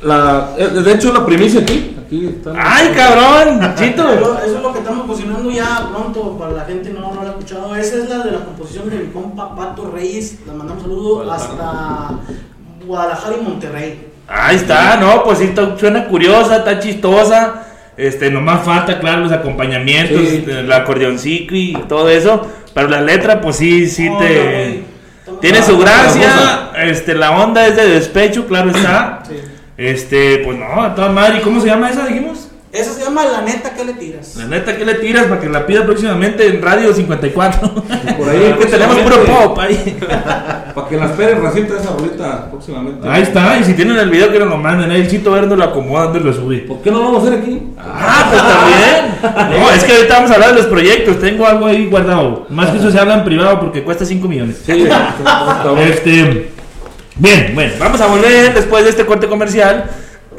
la. eh, De hecho, es la primicia aquí. Aquí está. ¡Ay, cabrón! ¡Chito! Eso, eso es lo que estamos cocinando ya pronto para la gente no, no lo ha escuchado. Esa es la de la composición de mi compa Pato Reyes. Le mandamos saludos hasta Guadalajara y Monterrey. Ahí está, no, pues sí, está- suena curiosa, está chistosa. Este, nomás falta, claro, los acompañamientos, Sí. el acordeoncito y todo eso. Pero la letra, pues sí, sí te. Tiene Ah, su gracia. hermosa. Este, la onda es de despecho, claro está. Sí. Este, pues no, a toda madre. ¿Y cómo se llama esa, dijimos? Esa se llama La Neta que le tiras. La neta, ¿qué le tiras para que la pida próximamente en Radio 54? por ahí, que tenemos puro pop ahí. Para que la esperen, recita esa rolita próximamente. Ahí está, y si tienen el video que nos lo manden, ahí el chito verde lo acomoda donde lo subí. ¿Por qué no lo vamos a hacer aquí? Ah, pues también. No, es que ahorita vamos a hablar de los proyectos. Tengo algo ahí guardado. Más que eso se habla en privado porque cuesta 5 millones. Sí, Este. Bien, bueno, vamos a volver después de este corte comercial.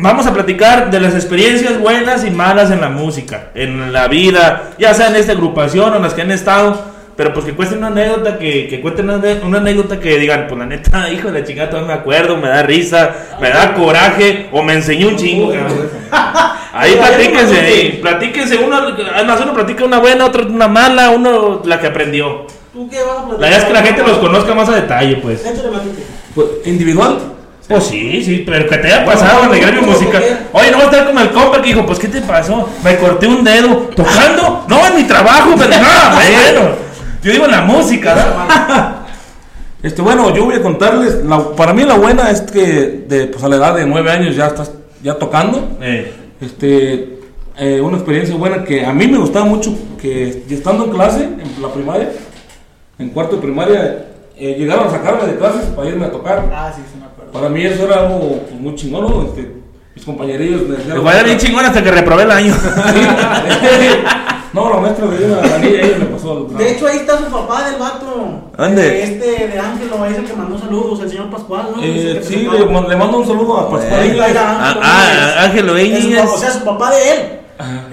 Vamos a platicar de las experiencias buenas y malas en la música, en la vida, ya sea en esta agrupación o en las que han estado. Pero pues que cuenten una anécdota, que, que cuenten una, una anécdota que digan, pues la neta, hijo de la chingada, todavía me acuerdo, me da risa, me da coraje o me enseñó un chingo. Ahí platíquense, ahí, platíquense, uno, además uno platica una buena, otro una mala, uno la que aprendió. ¿Tú qué vas a platicar? La idea es que la gente los conozca más a detalle, pues. Échale. Pues, individual. Pues sí, sí, pero que te haya pasado en el gremio musical. Oye, no va a estar como el compa que dijo, pues ¿qué te pasó? Me corté un dedo. ¿Tocando? No, en mi trabajo, pero no, bueno. Yo digo en la música, ¿verdad? Este, bueno, yo voy a contarles. La, para mí, la buena es que de, pues, a la edad de nueve años ya estás ya tocando. Eh, Este, eh, una experiencia buena que a mí me gustaba mucho. Que estando en clase, en la primaria, en cuarto de primaria, eh, llegaron a sacarme de clases para irme a tocar. Ah, sí. Para mí eso era algo pues, muy chingón, ¿no? Este, mis compañerillos me decían. Igual era bien chingón hasta que reprobé el año. No, la maestra me dio una anilla y ella me pasó el De hecho, ahí está su papá del vato. ¿Dónde? De Este, de Ángelo, es el que mandó saludos, el señor Pascual, ¿no? Eh, sí, le, man- le mando un saludo a Pascual. Ahí está, ahí está, Ah, Ángelo ah. Ángelo Íñiguez. papá, O sea, su papá de él.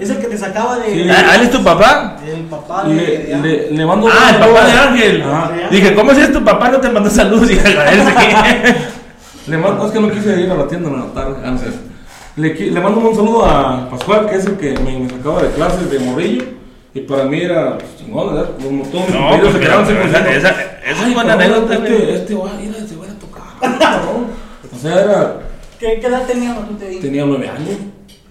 Es el que te sacaba de. Sí. Ah, ¿él es tu papá? El papá de. Le, de Ángel. le, le mando un Ah, el papá de Ángel. Ajá. Dije, ¿cómo si es tu papá? No te mandó saludos. Le mando, es que no quise ir a la tienda en la tarde. Ah, no sé. Le, mando un saludo a Pascual, que es el que me, me sacaba de clases de morrillo. Y para mí era pues, chingón, ¿verdad? Como todos mis No, compañeros pues, se quedaron sin esa- esa- esa es Ay, cabrón, anécdota, Este, güey. este güey, mira, este güey a tocar. O sea, era, ¿Qué, ¿Qué edad tenía tú te dices? tenía nueve años.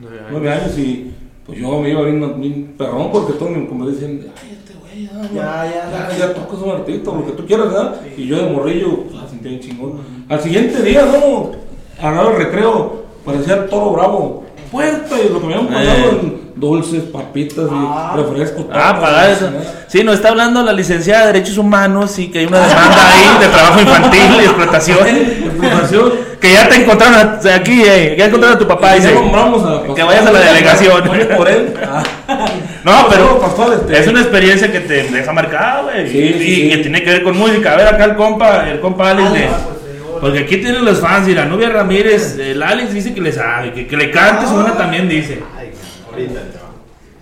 Nueve años. Nueve años y pues yo me iba bien, bien perrón porque todos mis compañeros decían, ay, este güey ya, Ya, ya, ya, ya tocas un artista, lo que tú quieras, ¿verdad? Y yo de morrillo, pues, la sentía bien chingón. Al siguiente día, ¿no? Agarraba el recreo, parecía toro bravo. Puerta y lo que me habían pagado Eh. en dulces, papitas y refrescos. Ah, pagar eso. ¿no? Sí, nos está hablando la licenciada de Derechos Humanos, sí, que hay una demanda ahí de trabajo infantil y explotación. Explotación. Que ya te encontraron aquí, eh, ya encontraron a tu papá, Y dice. Que vayas a la delegación. Por él. Ah. No, pero este, es una experiencia que te deja marcado, güey. Sí, y, sí, y sí. que tiene que ver con música. A ver, acá el compa, el compa Alex de. Ah, pues. Porque aquí tienen los fans y la novia Ramírez, el Alex dice que le sabe, que, que le cante su una también dice. Ay, ahorita.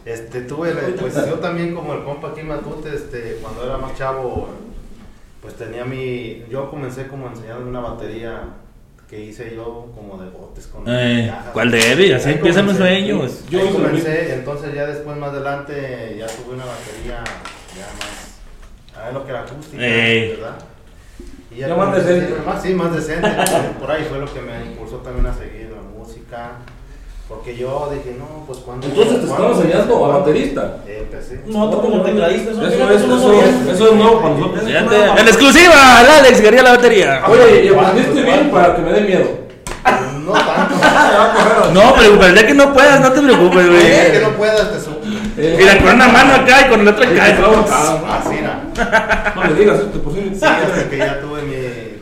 Este, tuve, pues yo también como el compa aquí en Matute, este, cuando era más chavo, pues tenía mi, yo comencé como a enseñarle una batería que hice yo como de botes con Eh, cajas. ¿Cuál debe? Así Ahí empiezan los sueños. Yo Ahí comencé, entonces ya después más adelante ya tuve una batería ya más, a ver lo que era acústica, Ey. ¿verdad? Y Ya más decente. Más, sí, más decente. por ahí fue lo que me impulsó también a seguir la música. Porque yo dije, no, pues cuando. Entonces te estaban enseñando a baterista. Empecé. No, tú como tecladista. Eso, eso, sabía. eso es nuevo para nosotros. En exclusiva, el Alex quería la batería. Oye, y aprendiste bien para que me dé miedo. No tanto. No, pero día que no puedas, no te preocupes, Es que güey. no puedas, te subo. Mira, con una mano acá y con la otra acá. Así, ¿no? No le digas por si Sí, hasta que ya tuve mi,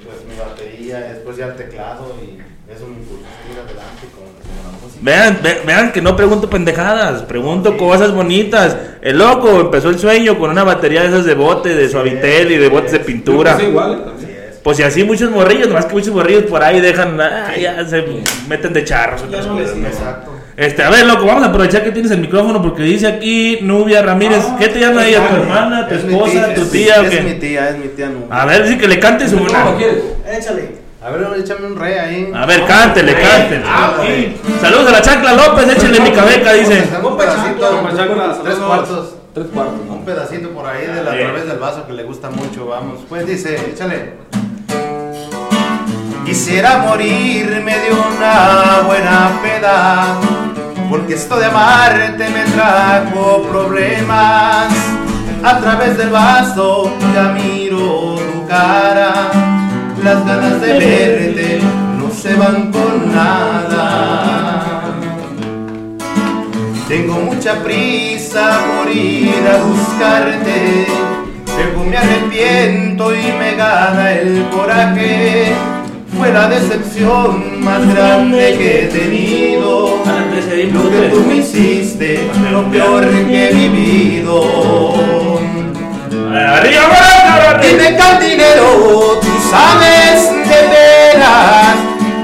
pues, mi batería, después ya el teclado y eso me impulsó a seguir adelante con, con la música. Vean, ve- vean que no pregunto pendejadas, pregunto cosas bonitas. El loco empezó el sueño con una batería de esas de bote, de suavitel y de botes de pintura. Sí, igual. Es. Pues y así muchos morrillos, más que muchos morrillos por ahí dejan, ah, ya se meten de charros. otras no cosas, ¿no? Exacto. Este, a ver, loco, vamos a aprovechar que tienes el micrófono porque dice aquí Nubia Ramírez, ¿qué te llama ella? ¿Tu hermana, tu Es esposa, tía, tu es- tía o Es mi tía, es mi tía Nubia. A ver, dice que le cantes ¿Cómo una. lo quieres? Échale. A ver, échame un re ahí. A ver, cántele, cántele. Ah, Saludos a la Chancla López, échenle mi cabeca, dice. Un pedacito, tres saludos. cuartos. Tres cuartos. Un pedacito por ahí de la Sí. través del vaso que le gusta mucho, vamos. Pues dice, échale. Quisiera morirme de una buena peda, porque esto de amarte me trajo problemas. A través del vaso ya miro tu cara, las ganas de verte no se van con nada. Tengo mucha prisa por ir a buscarte. Luego me arrepiento y me gana el coraje. Fue la decepción más grande que he tenido. Lo que tú me hiciste, lo peor que he vivido. Arriba. Dime cantinero, sabes de veras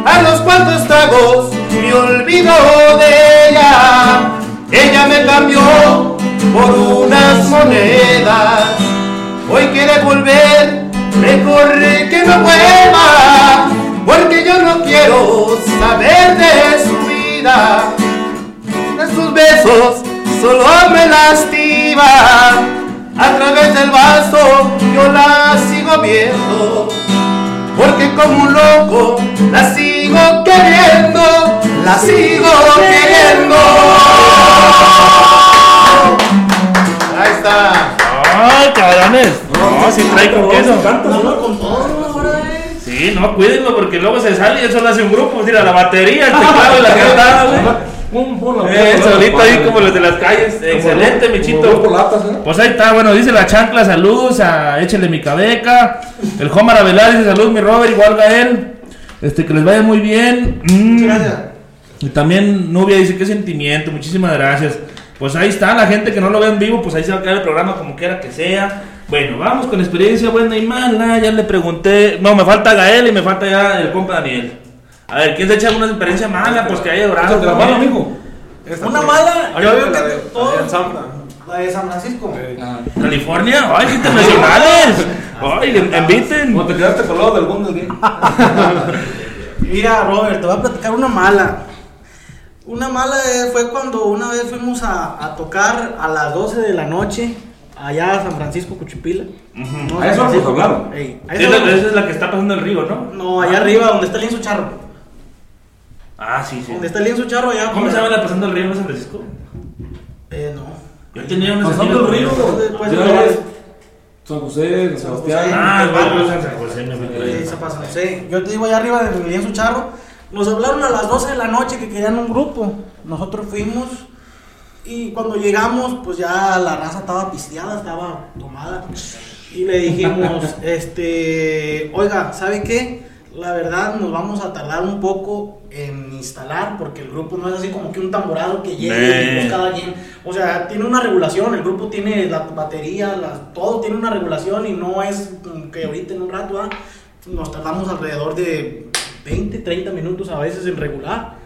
A los cuantos tragos me olvido de ella Ella me cambió por unas monedas Hoy quiere volver, mejor que no vuelva Porque yo no quiero saber de su vida de sus besos solo me lastima. A través del vaso yo la sigo viendo. Porque como un loco la sigo queriendo, la sigo queriendo. Ahí está. Ay, cabrones. No, si trae con queso. Sí, no, cuídenlo porque luego se sale y él solo hace un grupo. Mira, la batería, el teclado y la cantada, güey. Pum, pum, la- Eh, solito la- ahí como los de las calles. Excelente, como Michito. grupo latas, ¿eh? Pues ahí está, bueno, dice la chancla, saludos a Échele mi cabeca. El Jomar Avelar dice saludos, mi Robert, igual Gael. Este, que les vaya muy bien. Mm. Muchas gracias. Y también Nubia dice, qué sentimiento, muchísimas gracias. Pues ahí está, la gente que no lo ve en vivo, pues ahí se va a quedar el programa como quiera que sea. Bueno, vamos con experiencia buena y mala. Ya le pregunté. No, me falta Gael y me falta ya el compa Daniel. A ver, ¿quién se echa una experiencia mala? Pues que haya Échate llorado. la mano, amigo. Una mala, yo veo que de- todo- la de San Francisco. California, ay, qué internacionales. Ay, inviten. Como te quedaste colado del mundo gay. Mira, Robert, te voy a platicar una mala. Una mala eh, fue cuando una vez fuimos a, a tocar a las 12 de la noche allá a San Francisco, Cuchipila. No, A eso. Ey, a esa vamos. esa es la que está pasando el río, ¿no? No, allá arriba, donde está el lienzo charro. Ah, sí, sí. Donde está el lienzo charro, allá. ¿Cómo se llama la pasando el río en San Francisco? Eh, no. Yo tenía unos Pasando el río. Pues, ya pues, ves, San José, San Sebastián. Ah, el barrio de San José, me San José, no sé. Yo te digo allá arriba del lienzo charro. Nos hablaron a las 12 de la noche que querían un grupo. Nosotros fuimos. Y cuando llegamos, pues ya la raza estaba pisteada, estaba tomada. Y le dijimos, este, oiga, ¿sabe qué? La verdad nos vamos a tardar un poco en instalar porque el grupo no es así como que un tamborado que llegue y pues cada quien, o sea, tiene una regulación, el grupo tiene la batería, la- todo tiene una regulación y no es como que ahorita en un rato, ah, nos tardamos alrededor de 20, 30 minutos a veces en regular.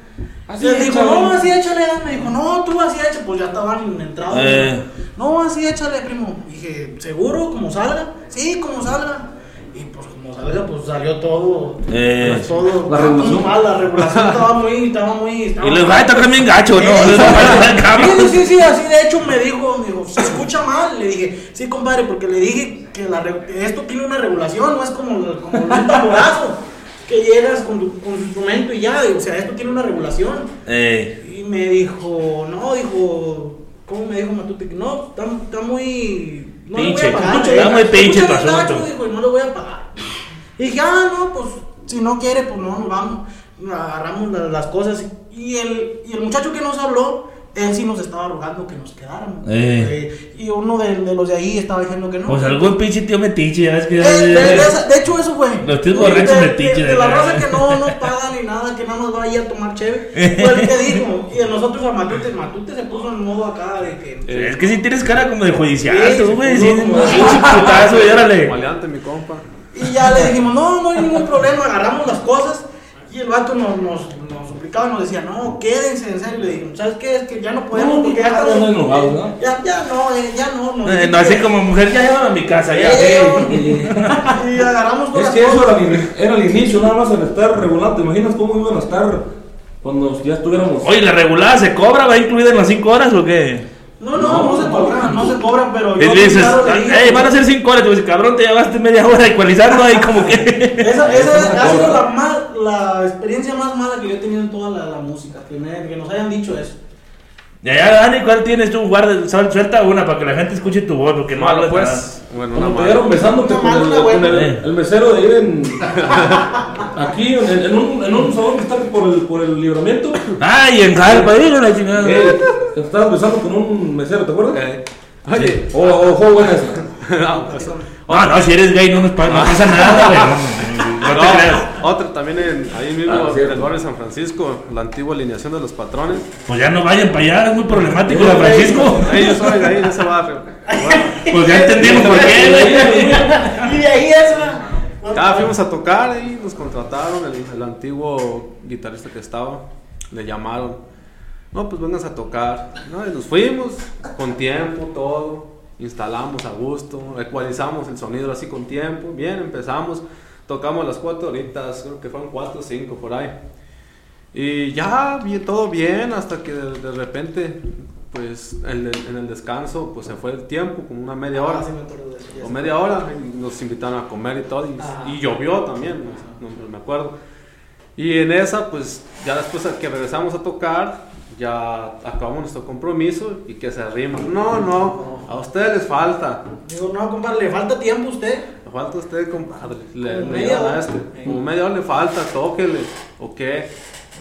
Así Así dijo, échale. no, así échale, me dijo, no, tú así échale, pues ya estaban entrados. Eh. No, así échale, primo. Dije, ¿seguro? ¿Como salga? Sí, como salga. Y pues como salga, pues salió todo. Eh, pues, todo la regulación. mal, la regulación estaba muy, estaba muy. estaba Y les va a tocar bien gacho, ¿no? Sí, a. Sí, sí, sí, así de hecho me dijo, me dijo, se escucha mal. Le dije, sí, compadre, porque le dije que, la esto tiene una regulación, no es como, como un tamborazo, que llegas con tu, con tu instrumento y ya, o sea, esto tiene una regulación. Eh, Y me dijo, no, dijo, ¿cómo me dijo Matute? No, está, está muy. No le voy Pinche, a pagar. está eh, muy pinche tu bien gacho", asunto. dijo, no le voy a pagar. Y dije, ah, no, pues si no quiere, pues no nos vamos. Agarramos la- las cosas. Y el, y el muchacho que nos habló, él sí nos estaba rogando que nos quedáramos. Eh. Eh, y uno de, de los de ahí estaba diciendo que no. pues algún pinche tío metiche, ya ves que. Eh, de, de hecho, eso fue. Los tíos De- borrachos de, metiches, de, de de la verdad. raza que no nos pagan ni nada, que nada más va ahí a tomar chévere. Fue el que dijo. Y nosotros a Matute, Matute se puso en modo acá de que. Es que si tienes cara como de judicial, Sí, tú, se güey. Sí, un pinche putazo, y órale. Maleante, mi compa. Y ya le dijimos, no, no hay ningún problema, agarramos las cosas. Y el vato nos, nos, nos suplicaba, nos decía, no, quédense, en serio. Le dijimos, ¿sabes qué? Es que ya no podemos No, porque ya estamos. no enojados, ¿no? Ya, ya no, eh, ya no. nos Eh, No, así como mujer, ya llévame a mi casa, ya. Eh, y agarramos todas Es que eso cosas. era, el- era el inicio, nada más al estar regulando. ¿Te imaginas cómo iban a estar cuando ya estuviéramos? Oye, ¿la regulada se cobra? ¿Va incluida en las 5 horas o qué? No, no, no, se cobra, no se cobra, pero yo dices, hey, van a ser 5 horas. Cabrón, te llevaste media hora ecualizando ahí como que. Esa, esa ha sido la, más, la experiencia más mala que yo he tenido en toda la, la música, que, me- que nos hayan dicho eso. Ya, ya, Dani, ¿cuál tienes tú? Guarda, suel- suelta una para que la gente escuche tu voz, porque no hablas pues. Bueno, Cuando te mala. vieron besándote con, el, con el, mesero de ir en. aquí, en, en un, en un salón que está aquí por el, por el libramiento. Ay, en Jalpa, dile la chingada. Eh, te estabas besando con un mesero, ¿te acuerdas? Eh, Oye, O, o fue buena esa. no, pues, No, no, si eres gay no nos no pasa nada, güey. No, no te no, creas. Otra también en, ahí mismo Ah, en el barrio de San Francisco, la antigua alineación de los patrones. Pues ya no vayan para allá, es muy problemático la Francisco. Ahí yo soy de ahí, de ese barrio. Bueno, Pues ya entendimos por qué. Y de ahí eso. ya fuimos a tocar y nos contrataron, el, el antiguo guitarrista que estaba, le llamaron. No, pues vengas a tocar. No, y nos fuimos con tiempo, todo. Instalamos a gusto, ecualizamos el sonido así con tiempo. Bien, empezamos. Tocamos las cuatro horitas, creo que fueron cuatro o cinco por ahí. Y ya, bien, todo bien, hasta que de, de repente, pues en el, en el descanso, pues se fue el tiempo, como una media hora. Ah, sí me eso, O media hora, y nos invitaron a comer y todo, y, Ajá. y llovió también, no, no me acuerdo. Y en esa, pues ya después que regresamos a tocar, ya acabamos nuestro compromiso y que se arrima. No, no, a ustedes les falta. Digo, no, compadre, le falta tiempo a usted. Falta usted, compadre. Le, le media hora. este. Sí. Como media hora le falta, tóquele. ¿O qué?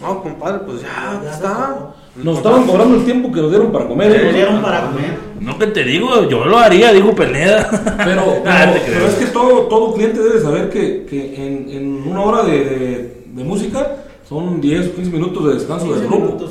No, compadre, pues ya, Ya está. Nos estaban cobrando el tiempo que nos dieron para comer. ¿eh? dieron para comer. No que te digo, yo lo haría, dijo Peleda. Pero, Ah, pero, creo. es que todo, todo cliente debe saber que, que en, en una hora de, de- de música, son 10 o 15 minutos de descanso 15 del grupo. minutos.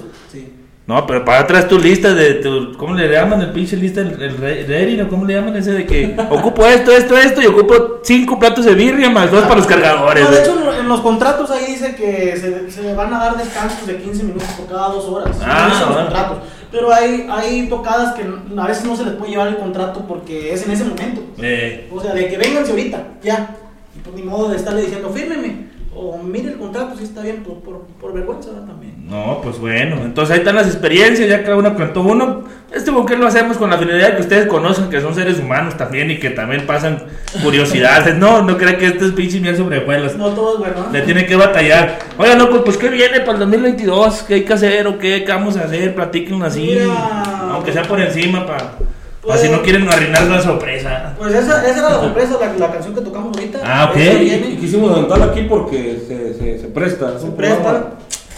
No, pero para atrás tu lista de tu, ¿cómo le llaman el pinche lista? El, el, ¿no? ¿Cómo le llaman ese de que ocupo esto, esto, esto y ocupo cinco platos de birria más dos para los cargadores? No, de hecho, en lo- en los contratos ahí dice que se, se van a dar descansos de 15 minutos por cada dos horas. Ah, en los contratos. Pero hay, hay tocadas que a veces no se les puede llevar el contrato porque es en ese momento. Eh, O sea, de que vénganse ahorita, ya. Y pues ni modo de estarle diciendo, fírmeme. O mire el contrato, si está bien, por, por, por vergüenza también. no, pues bueno, entonces ahí están las experiencias, ya cada uno cantó uno. Este qué lo hacemos con la finalidad de que ustedes conozcan que son seres humanos también y que también pasan curiosidades. No, no crean que esto es pinche miel sobre hojuelas. No todo es bueno. Le ¿eh? tiene que batallar. Oigan, loco, pues ¿qué viene para el 2022? ¿Qué hay que hacer o qué, qué vamos a hacer? Platíquenos así. Mira. Aunque sea por encima, para Pues- si no quieren arruinar la sorpresa. Pues esa, esa era la sorpresa, la, la canción que tocamos ahorita. Ah, ok. Y quisimos adelantarla aquí porque se, se, se presta. Se presta. programa-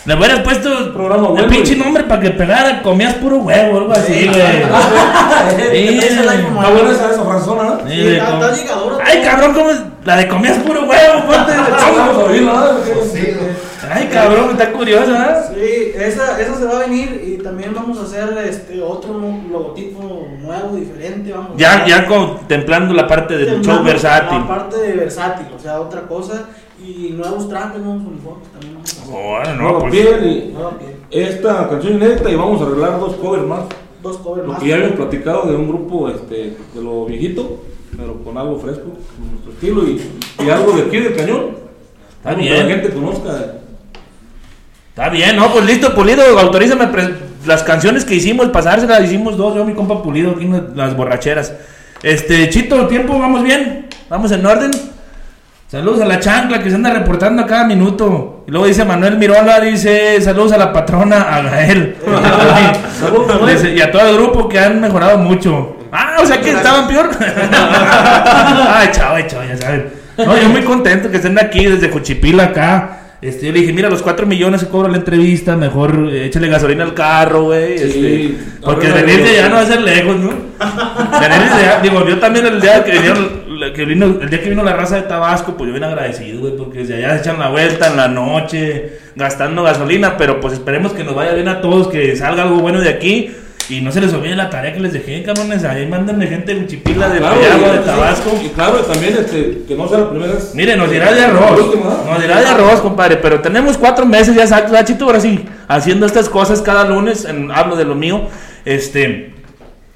Le hubieras puesto Programa el pinche nombre para que pegara, comías puro huevo, algo así, güey. Está buena esa, ¿no? Sí, Sí, de está- com- está llegadora, Ay, cabrón, ¿cómo es? La de comías puro huevo, ponte. Vamos a oírla, ¿no? Sí, güey. Ay, cabrón, está curiosa, ¿eh? Sí, esa, esa se va a venir y también vamos a hacer este otro logotipo nuevo, diferente. Vamos a Ya, ya contemplando la parte del show versátil. La parte de versátil, o sea, otra cosa. Y nuevos trajes, nuevos uniformes también vamos a hacer. Bueno, Nueva no, pues. piel y Nueva piel. esta canción inédita y vamos a arreglar dos covers más. Dos covers Lo más. que ya habíamos platicado de un grupo este, de lo viejito, pero con algo fresco, con nuestro estilo y, y algo de aquí del cañón. Está bien. Que la gente conozca. Está bien, no, pues listo, Pulido, autorízame las canciones que hicimos, pasárselas, hicimos dos, yo mi compa Pulido, aquí las borracheras. Este, Chito, tiempo, vamos bien, vamos en orden. Saludos a la chancla que se anda reportando a cada minuto. Y luego dice Manuel Mirola, dice saludos a la patrona, a Gael. Y a todo el grupo que han mejorado mucho. Ah, o sea que estaban peor. Ay, chao, ay, chao, ya saben. No, yo muy contento que estén aquí desde Juchipila acá. Este, yo le dije, mira, los 4 millones que cobra la entrevista, mejor eh, échale gasolina al carro, güey. Sí, este, porque venir de allá no va a ser lejos, ¿no? Venir de allá, digo, yo también el día que vinieron, la- que vino, el día que vino la raza de Tabasco, pues yo bien agradecido, güey, porque desde allá se echan la vuelta en la noche, gastando gasolina, pero pues esperemos que nos vaya bien a todos, que salga algo bueno de aquí. Y no se les olvide la tarea que les dejé, cabrones. Ahí mándenme gente de Uchipila, de Claro, Payagua, de Tabasco. Y claro, también este, que no sea la primera vez. Mire, nos dirá de arroz. Nos dirá de arroz, compadre. Pero tenemos cuatro meses ya exacto, ¿verdad, Chito? Ahora sí, haciendo estas cosas cada lunes. En, hablo de lo mío. Este.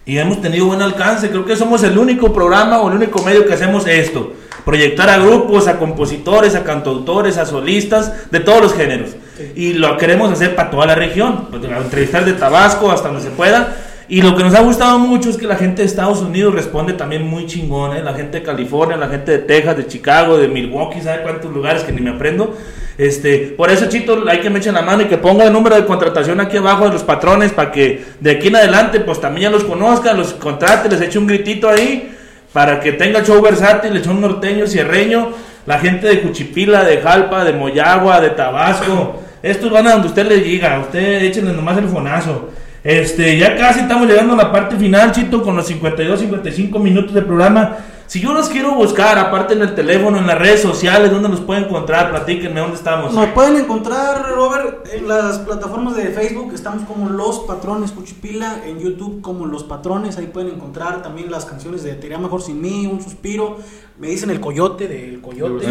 Y hemos tenido buen alcance. Creo que somos el único programa o el único medio que hacemos esto. Proyectar a grupos, a compositores, a cantautores, a solistas, de todos los géneros. Y lo queremos hacer para toda la región. Pues, Entrevistar de Tabasco hasta donde se pueda. Y lo que nos ha gustado mucho es que la gente de Estados Unidos responde también muy chingón, ¿eh? La gente de California, la gente de Texas, de Chicago, de Milwaukee, ¿sabe cuántos lugares que ni me aprendo? Este, por eso, Chito, hay que me echen la mano y que ponga el número de contratación aquí abajo de los patrones para que de aquí en adelante, pues también ya los conozcan, los contrate, les eche un gritito ahí para que tenga show versátil, el show norteño, cierreño, la gente de Cuchipila, de Jalpa, de Moyagua, de Tabasco. Estos van a donde usted le diga, usted échenle nomás el fonazo. Este, ya casi estamos llegando a la parte final, Chito, con los 52, 55 minutos de programa. Si yo los quiero buscar, aparte en el teléfono, en las redes sociales, ¿dónde los puedo encontrar? Platíquenme, ¿dónde estamos? Nos pueden encontrar, Robert, en las plataformas de Facebook. Estamos como Los Patrones Cuchipila. En YouTube como Los Patrones. Ahí pueden encontrar también las canciones de Te iría mejor sin mí, Un Suspiro. Me dicen El Coyote del Coyote.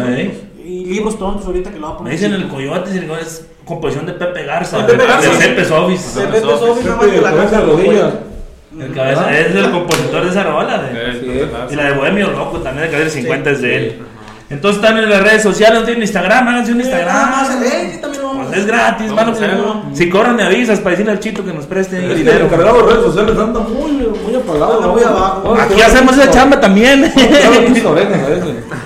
Y Libros Tontos ahorita que lo va a poner. Me dicen así. el coyote, si no es composición de Pepe Garza, De Pepe Garza, de sí. Cepes Office. De Pepe nada más Pepe, que la canta el. El cabeza, es el compositor de esa rola. de- Eh, Y la de Bohemio Loco también de Cader 50 es de él. Entonces están en las redes sociales, no tienen Instagram, háganse un Nada más, Instagram. eh, sí, también lo vamos a Pues es gratis, mano. Si cobran me avisas para decirle al chito que nos preste el dinero. encargado de redes sociales anda muy, muy apagado. Muy abajo. Aquí hacemos esa chamba también.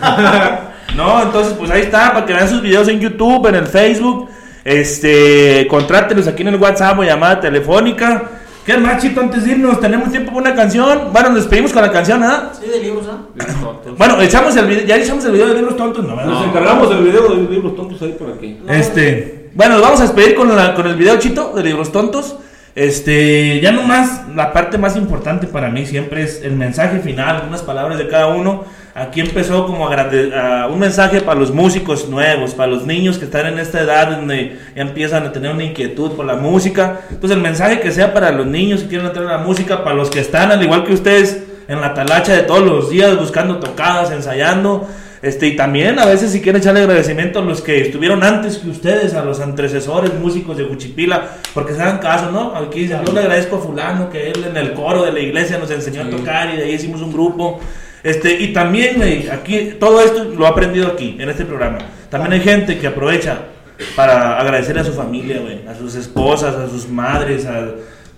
No, entonces pues ahí está, para que vean sus videos en YouTube, en el Facebook. Este, contrátelos aquí en el WhatsApp o llamada telefónica. ¿Qué más, chito, antes de irnos? ¿Tenemos tiempo para una canción? Bueno, nos despedimos con la canción, ¿ah? Sí, de libros, ¿ah? Bueno, echamos el video, ya echamos el video de libros tontos, ¿no? ¿verdad? Nos encargamos del video de libros tontos ahí por aquí. Este, bueno, nos vamos a despedir con, la- con el video chito de libros tontos. Este, ya nomás, la parte más importante para mí siempre es el mensaje final, unas palabras de cada uno. Aquí empezó como agrade- a un mensaje para los músicos nuevos, para los niños que están en esta edad donde ya empiezan a tener una inquietud por la música. Entonces el mensaje que sea para los niños que quieren entrar a la música, para los que están al igual que ustedes en la talacha de todos los días buscando tocadas, ensayando. Este, y también a veces si quieren echarle agradecimiento a los que estuvieron antes que ustedes, a los antecesores músicos de Juchipila, porque se dan caso, ¿no? Aquí dicen, yo le agradezco a fulano que él en el coro de la iglesia nos enseñó a tocar y de ahí hicimos un grupo. Este, y también güey, aquí, todo esto lo he aprendido aquí, en este programa. También hay gente que aprovecha para agradecer a su familia, a sus esposas, a sus madres, a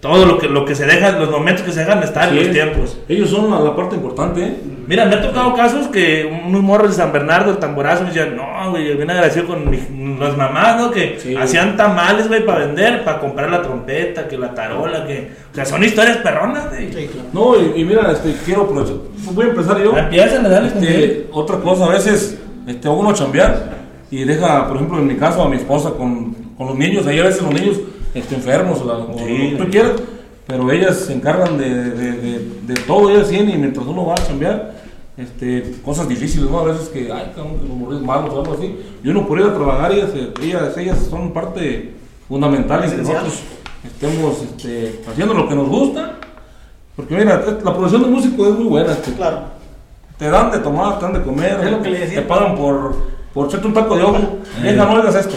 todo lo que, lo que se deja, los momentos que se dejan de estar en Sí. los tiempos. Ellos son la, la parte importante, ¿eh? Mira, me ha tocado casos que unos morros de San Bernardo, el tamborazo, me decían, no, güey, bien agradecido con mi- las mamás, ¿no? Que Sí. hacían tamales, güey, para vender, para comprar la trompeta, que la tarola, que... O sea, son historias perronas, güey. Sí, claro. No, y, y mira, este, quiero aprovechar. Voy a empezar yo. Empiezan, dale con Este, otra cosa, a veces este, uno chambear y deja, por ejemplo, en mi caso, a mi esposa con, con los niños. Ahí a veces los niños este, enfermos, o, la, o Sí. lo que tú quieras, pero ellas se encargan de, de, de, de todo, ellas tienen, y mientras uno va a chambear, este, cosas difíciles, ¿no? A veces que, ay, los morrillos malos o algo así. Y uno por ir a trabajar, ellas, ellas, ellas son parte fundamental en que nosotros estemos este, haciendo lo que nos gusta. Porque mira, la profesión de músico es muy buena. este, Claro. te dan de tomar, te dan de comer, Es lo que le decía. te pagan por, por echarte un taco de ojo. Venga, no oigas esto.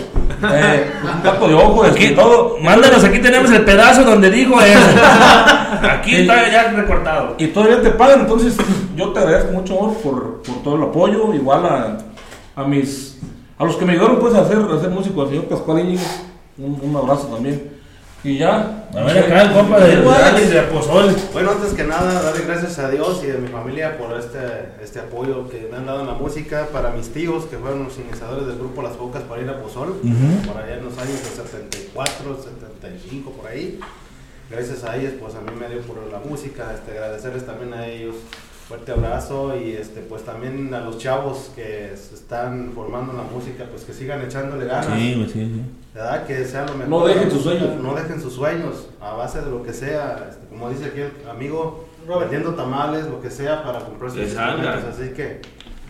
Eh, un taco de ojo, Aquí, este, todo. Mándanos, aquí tenemos el pedazo donde dijo eso. aquí está ya recortado. Y todavía te pagan, entonces yo te agradezco mucho amor, por, por todo el apoyo, igual a, a mis a los que me ayudaron pues a hacer, a hacer músico, al señor Pascual Íñiguez, un, un abrazo también. Y ya. A ver acá el compa de, de Alex de Apozol. Bueno, antes que nada, darle gracias a Dios y a mi familia por este, este apoyo que me han dado en la música. Para mis tíos, que fueron los iniciadores del grupo Las Bocas para ir a Pozol, por allá en los años de 74, 75, por ahí. Gracias a ellos, pues a mí me dio por la música. Este, agradecerles también a ellos. Fuerte abrazo y este pues también a los chavos que se están formando en la música, pues que sigan echándole ganas. Sí, güey, sí, sí. ¿verdad? Que sea lo mejor. No dejen sus sueños. No dejen sus sueños, a base de lo que sea, este, como dice aquí el amigo, Robert. vendiendo tamales, lo que sea, para comprar sus instrumentos. Así que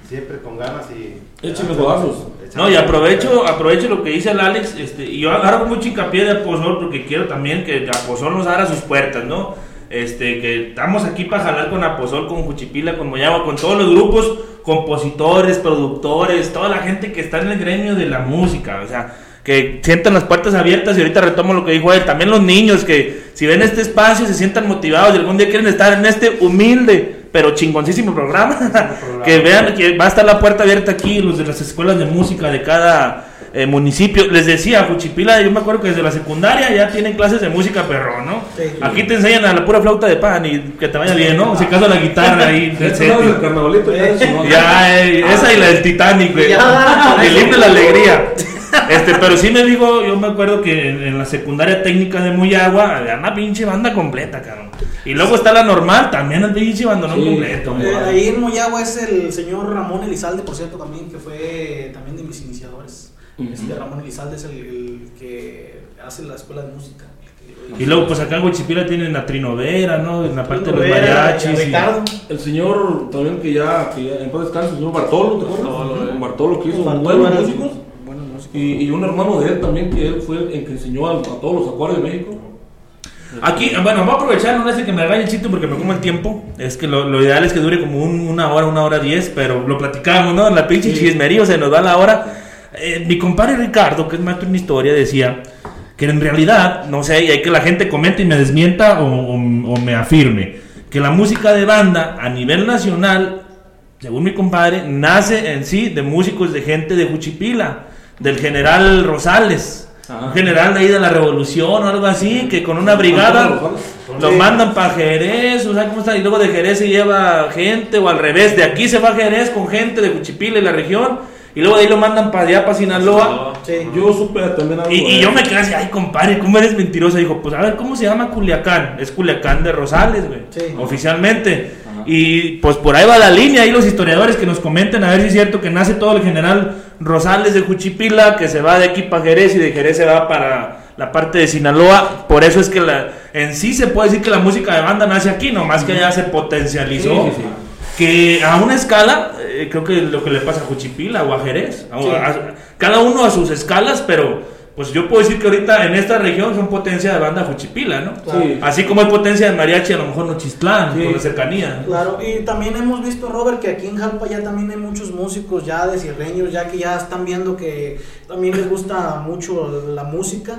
siempre con ganas y... Écheme codazos. No, y aprovecho, aprovecho lo que dice el Alex, este, y yo agarro mucho hincapié de Apozol porque quiero también que Apozol nos abra sus puertas, ¿no? Este, que estamos aquí para jalar con Apozol, con Juchipila, con Moyagua, con todos los grupos, compositores, productores, toda la gente que está en el gremio de la música, o sea, que sientan las puertas abiertas y ahorita retomo lo que dijo él, también los niños que si ven este espacio se sientan motivados y algún día quieren estar en este humilde pero chingoncísimo programa, programa. que vean que va a estar la puerta abierta aquí, los de las escuelas de música de cada eh, municipio. Les decía, Juchipila, yo me acuerdo que desde la secundaria ya tienen clases de música perro, ¿no? Sí. Aquí te enseñan a la pura flauta de pan y que te vaya bien, ¿no? Si acaso la guitarra ahí carnavalito, ya eh, esa y la del Titanic, güey. Ya. El himno de la alegría. Este, pero sí me digo, yo me acuerdo que en, en la secundaria técnica de Muyagua había una pinche banda completa, cabrón. Y luego está la normal, también el pinche bandonón Sí, completo. Eh, ahí en Moyagua es el señor Ramón Elizalde, por cierto, también, que fue también de mis iniciadores. Este Ramón Elizalde es el, el que hace la escuela de música. Y luego, pues acá en Huichipila tienen a Trinovera, ¿no? En la parte de los mariachis. y-. El señor también que ya, que ya en paz descanse, el señor Bartolo, ¿te acuerdas? Bartolo, eh. Bartolo que hizo Bartolo buenos era- músicos. Buenos músicos. Y, y un hermano de él también, que él fue el que enseñó a, a todos los acuarios de México. Aquí, bueno, voy a aprovechar, no sé que me regañe el chiste porque me como el tiempo. Es que lo, lo ideal es que dure como un- una hora, una hora diez, pero lo platicamos, ¿no? En la pinche chismerío se nos va la hora. Eh, mi compadre Ricardo, que es maestro en historia, decía que en realidad, no sé, y hay que la gente comente y me desmienta o, o- o me afirme, que la música de banda a nivel nacional, según mi compadre, nace en sí de músicos de gente de Juchipila, del general Rosales. Ajá. Un general de ahí de la revolución o algo así, que con una brigada lo mandan para Jerez, o sea, ¿cómo está? Y luego de Jerez se lleva gente, o al revés, de aquí se va a Jerez con gente de Cuchipila y la región, y luego de ahí lo mandan para allá, para Sinaloa. Sí. Yo supe también algo. Y, y yo me quedé así, ay, compadre, ¿cómo eres mentiroso? Dijo, pues a ver, ¿cómo se llama Culiacán? Es Culiacán de Rosales, güey, Sí. oficialmente. Y pues por ahí va la línea, ahí los historiadores que nos comenten a ver si es cierto que nace todo el general Rosales de Juchipila, que se va de aquí para Jerez y de Jerez se va para la parte de Sinaloa. Por eso es que la, en sí se puede decir que la música de banda nace aquí, nomás que ya se potencializó. Sí, sí, sí. Que a una escala, eh, creo que lo que le pasa a Juchipila o a Jerez, a- a- cada uno a sus escalas, pero pues yo puedo decir que ahorita en esta región son potencia de banda Juchipila, ¿no? Sí. Así como hay potencia de mariachi, a lo mejor Nochistlán, Sí. por la cercanía. Claro, y también hemos visto, Robert, que aquí en Jalpa ya también hay muchos músicos ya de cierreños, ya que ya están viendo que también les gusta mucho la música.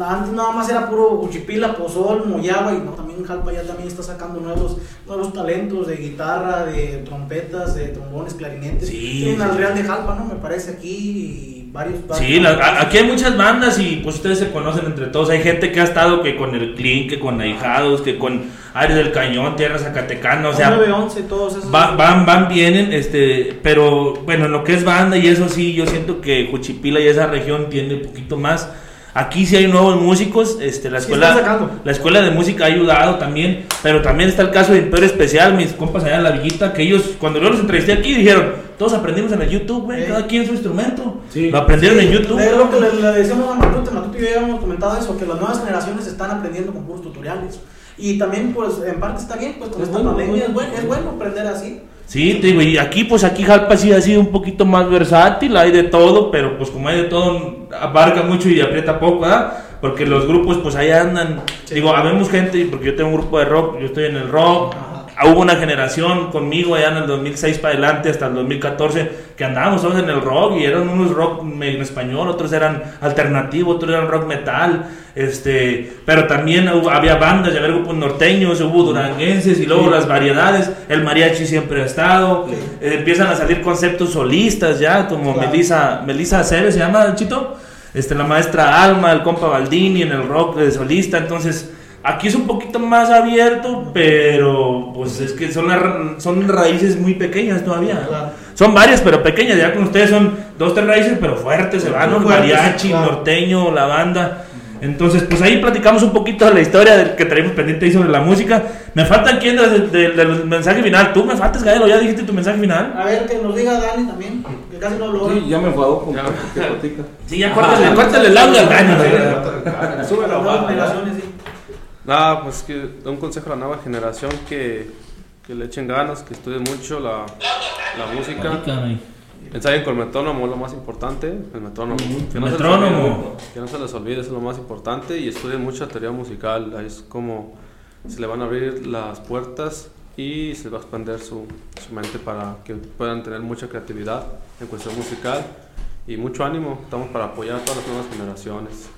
Antes nada más era puro Uchipila, Pozol, Moyaba, y no, también Jalpa ya también está sacando nuevos, nuevos talentos de guitarra, de trompetas, de trombones, clarinetes. Sí, Tienen al. Real de Jalpa, ¿no? Me parece aquí y varios. Sí, varios- la- aquí hay muchas bandas y pues ustedes se conocen entre todos. Hay gente que ha estado que con el Clean, que con Ahijados, que con Aires del Cañón, Tierra Zacatecana, o sea, 911, todos esos. va- van, van, vienen, este, pero bueno, en lo que es banda y eso sí, yo siento que Juchipila y esa región tiene un poquito más. Aquí sí hay nuevos músicos, este, la Sí, escuela, sacando. la escuela de música ha ayudado también, pero también está el caso de Imperio Especial, mis compas allá en la villita, que ellos, cuando yo los entrevisté aquí, dijeron, todos aprendimos en el YouTube, güey, Sí. cada quien su instrumento, Sí. lo aprendieron en YouTube. Es lo que le, le decíamos a Matute, Matute y yo ya habíamos comentado eso, que las nuevas generaciones están aprendiendo con puros tutoriales. Y también, pues, en parte está bien, pues, con Es esta bueno, pandemia es bueno, es bueno aprender así. Sí, te digo, y aquí pues aquí Jalpa sí ha sido un poquito más versátil, hay de todo, pero pues como hay de todo, abarca mucho y aprieta poco, ¿verdad? Porque los grupos pues ahí andan, digo, habemos gente, porque yo tengo un grupo de rock, yo estoy en el rock, hubo una generación conmigo allá en el 2006 para adelante hasta el 2014 que andábamos todos en el rock y eran unos rock en español, otros eran alternativo, otros eran rock metal, este, pero también hubo- había bandas, había grupos norteños, hubo duranguenses y luego las variedades, el mariachi siempre ha estado, eh, empiezan a salir conceptos solistas ya, como Claro. Melissa, Melissa Aceves se llama, Chito, este, la maestra Alma, el compa Baldini en el rock de solista, entonces aquí es un poquito más abierto, pero pues es que son, las ra- son raíces muy pequeñas todavía. Claro. Son varias, pero pequeñas, ya con ustedes son dos, tres raíces, pero fuertes, se van, ¿no? Fuertes, Mariachi, claro. norteño, la banda. Entonces, pues ahí platicamos un poquito de la historia del que traemos pendiente ahí sobre la música. Me falta quién del, del- del mensaje final. Tú me faltas, Gael, ¿o ya dijiste tu mensaje final. A ver, que nos diga Dani también, que casi no habló. Sí, ya me enfadó con que platica. Sí, ya córtale, córtale el audio al Dani. Sube la Las nuevas barra. generaciones, sí. Nada, pues que un consejo a la nueva generación que, que le echen ganas, que estudien mucho la, la música. Ensayen con el metrónomo, es lo más importante. El metrónomo. Que no se les Metrónomo. olvide, que no se les olvide, eso es lo más importante. Y estudien mucha teoría musical. Ahí es como se le van a abrir las puertas y se va a expandir su, su mente para que puedan tener mucha creatividad en cuestión musical. Y mucho ánimo, estamos para apoyar a todas las nuevas generaciones.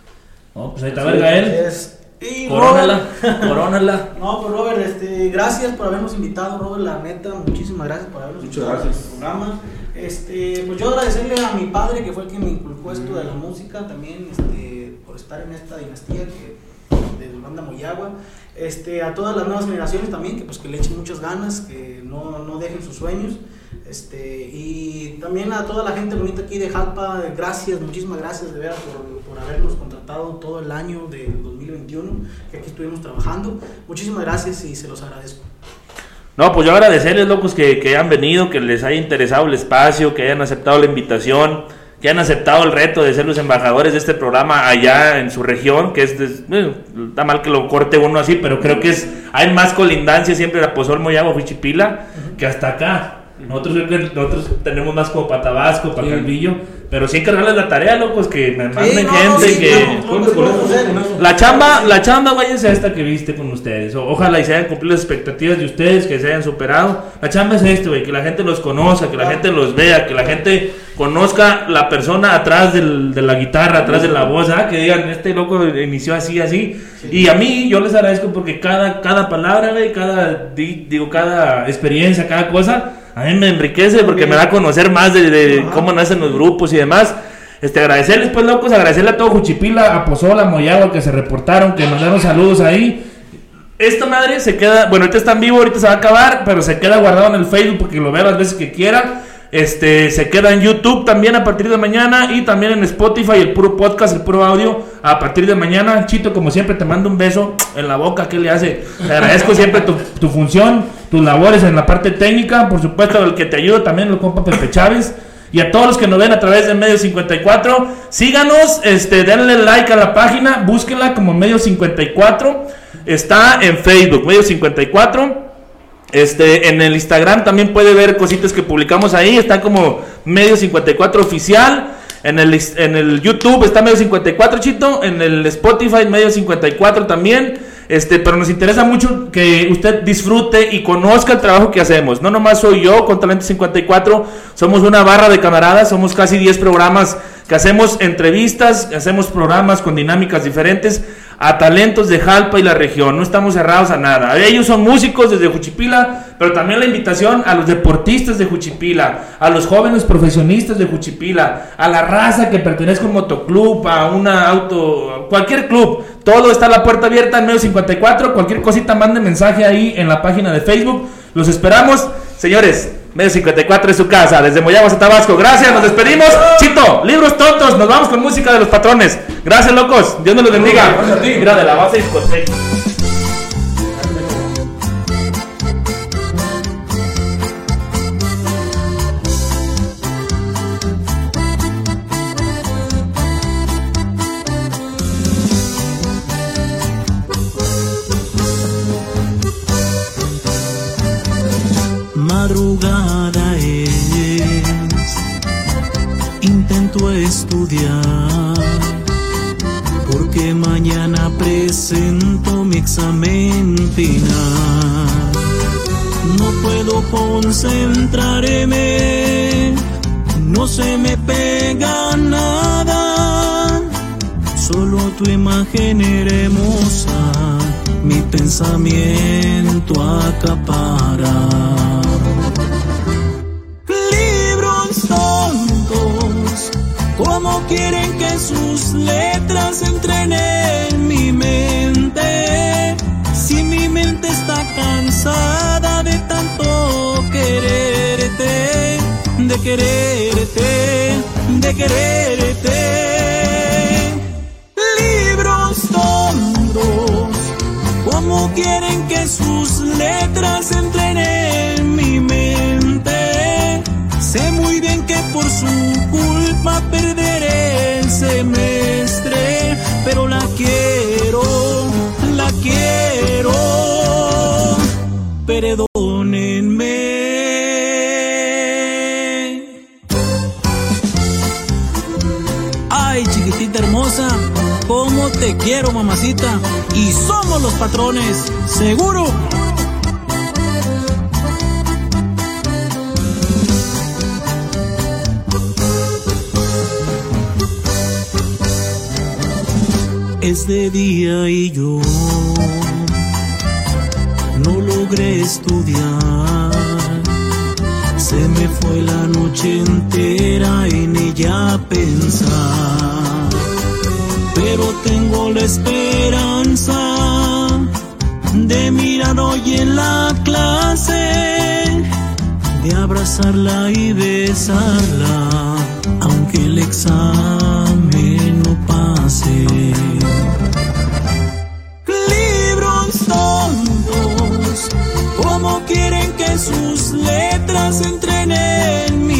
No, pues ahí está, ver, Gael. Es- Y Corónala, Robert- corónala. No, pues Robert, este, gracias por habernos invitado, Robert, la neta, muchísimas gracias por habernos Muchas invitado gracias. a este programa. Este, pues yo agradecerle a mi padre, que fue el que me inculcó esto de la música, también este, por estar en esta dinastía que, de banda Moyagua. Este, a todas las nuevas generaciones también, que pues que le echen muchas ganas, que no, no dejen sus sueños. Este, y también a toda la gente bonita aquí de Jalpa, gracias, muchísimas gracias de veras por, por habernos contratado todo el año del 2021, que aquí estuvimos trabajando. Muchísimas gracias y se los agradezco. No, pues yo agradecerles, locos, que, que hayan venido, que les haya interesado el espacio, que hayan aceptado la invitación, que hayan aceptado el reto de ser los embajadores de este programa allá en su región, que es, des- bueno, está mal que lo corte uno así, pero creo que es, hay más colindancia siempre a Pozol, Moyago, Huichipila, que hasta acá. Nosotros, nosotros tenemos más como para Tabasco, para Sí. Calvillo, pero sí encargarles la tarea, locos, que me manden no, gente, sí, que... claro, claro sí. La chamba, la chamba, váyanse a esta que viste con ustedes. O- ojalá y se hayan cumplido las expectativas de ustedes, que se hayan superado. La chamba es esto, güey, que la gente los conozca, que la gente los vea, que la gente conozca la persona atrás del- de la guitarra, atrás de la voz, ¿ah? que digan, este loco inició así, así. Y a mí, yo les agradezco porque cada, cada palabra, güey, cada, di- digo, cada experiencia, cada cosa, a mí me enriquece porque me da a conocer más de, cómo nacen los grupos y demás. Este, agradecerles, pues, locos, agradecerle a todo Juchipila, a Pozola, a Moyagua, que se reportaron, que mandaron saludos ahí. Esta madre se queda, bueno, ahorita está en vivo, ahorita se va a acabar, pero se queda guardado en el Facebook porque lo vea las veces que quieran. Este, se queda en YouTube también a partir de mañana y también en Spotify, el puro podcast, el puro audio a partir de mañana. Chito, como siempre, te mando un beso en la boca, ¿qué le hace? Te agradezco siempre tu, función, tus labores en la parte técnica, por supuesto, el que te ayuda también, el compa Pepe Chávez. Y a todos los que nos ven a través de Medio 54, síganos, este, denle like a la página, búsquenla como Medio 54. Está en Facebook, Medio 54. Este, en el Instagram también puede ver cositas que publicamos ahí. Está como Medio 54 Oficial. En el, en el YouTube está Medio 54 Chito. En el Spotify Medio 54 también. Este, pero nos interesa mucho que usted disfrute y conozca el trabajo que hacemos. No nomás soy yo con Talento 54, somos una barra de camaradas, somos casi 10 programas que hacemos entrevistas, hacemos programas con dinámicas diferentes a talentos de Jalpa y la región. No estamos cerrados a nada. Ellos son músicos desde Juchipila, pero también la invitación a los deportistas de Juchipila, a los jóvenes profesionistas de Juchipila, a la raza que pertenezca a un motoclub, a una auto, cualquier club. Todo está a la puerta abierta en medio 54. Cualquier cosita, mande mensaje ahí en la página de Facebook. Los esperamos. Señores, Medio 54 es su casa, desde Moyagua a Tabasco. Gracias, nos despedimos. Nos vamos con música de los patrones. Gracias, locos. Dios nos los bendiga. Mira, de la base discoteca. No puedo concentrarme, no se me pega nada, solo tu imagen hermosa mi pensamiento acapara. Libros tontos, como quieren que sus letras entren cansada de tanto quererte, de quererte, de quererte. Libros tontos ¿Cómo quieren que sus letras entren en mi mente? Sé muy bien que por su culpa perderé el semestre, pero la quiero, la quiero. Quiero, mamacita. Y somos los patrones, seguro. Es de día y yo no logré estudiar. Se me fue la noche entera en ella pensar. Pero tengo la esperanza de mirar hoy en la clase, de abrazarla y besarla, aunque el examen no pase. Libros tontos, ¿cómo quieren que sus letras entren en mi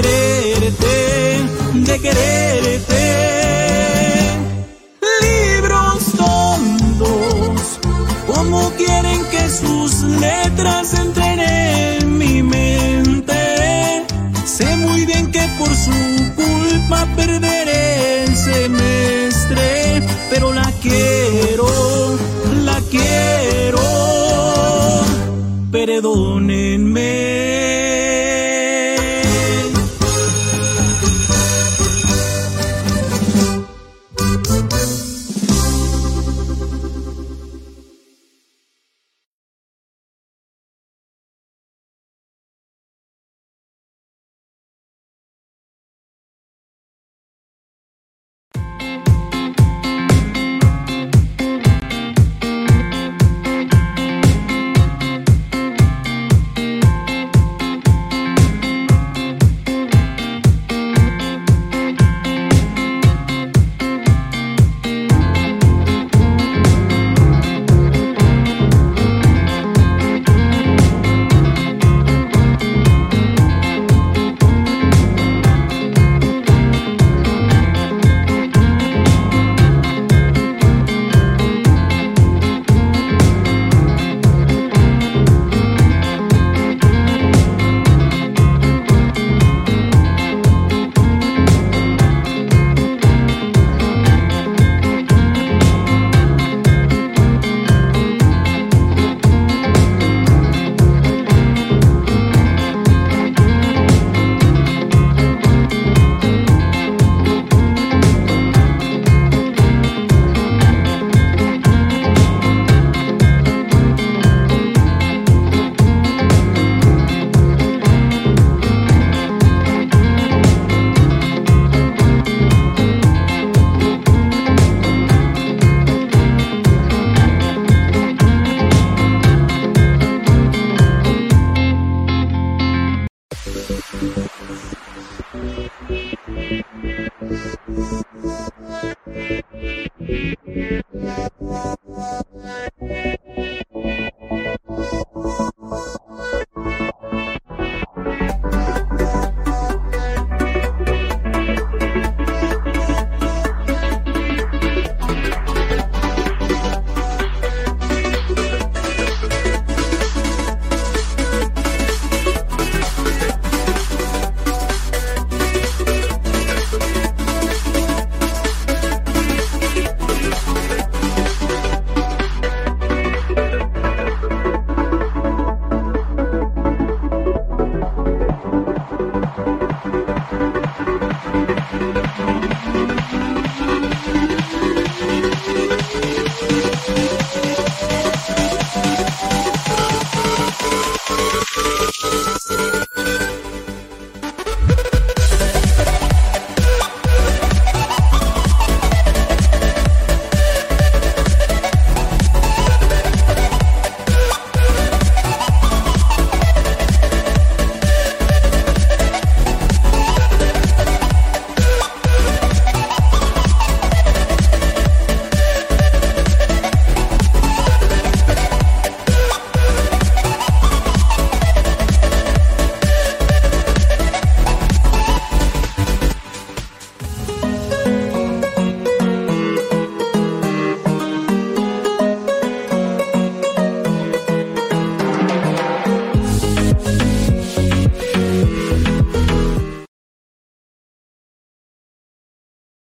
quererte, de quererte. Libros tontos, ¿cómo quieren que sus letras entren en mi mente? Sé muy bien que por su culpa perderé el semestre, pero la quiero,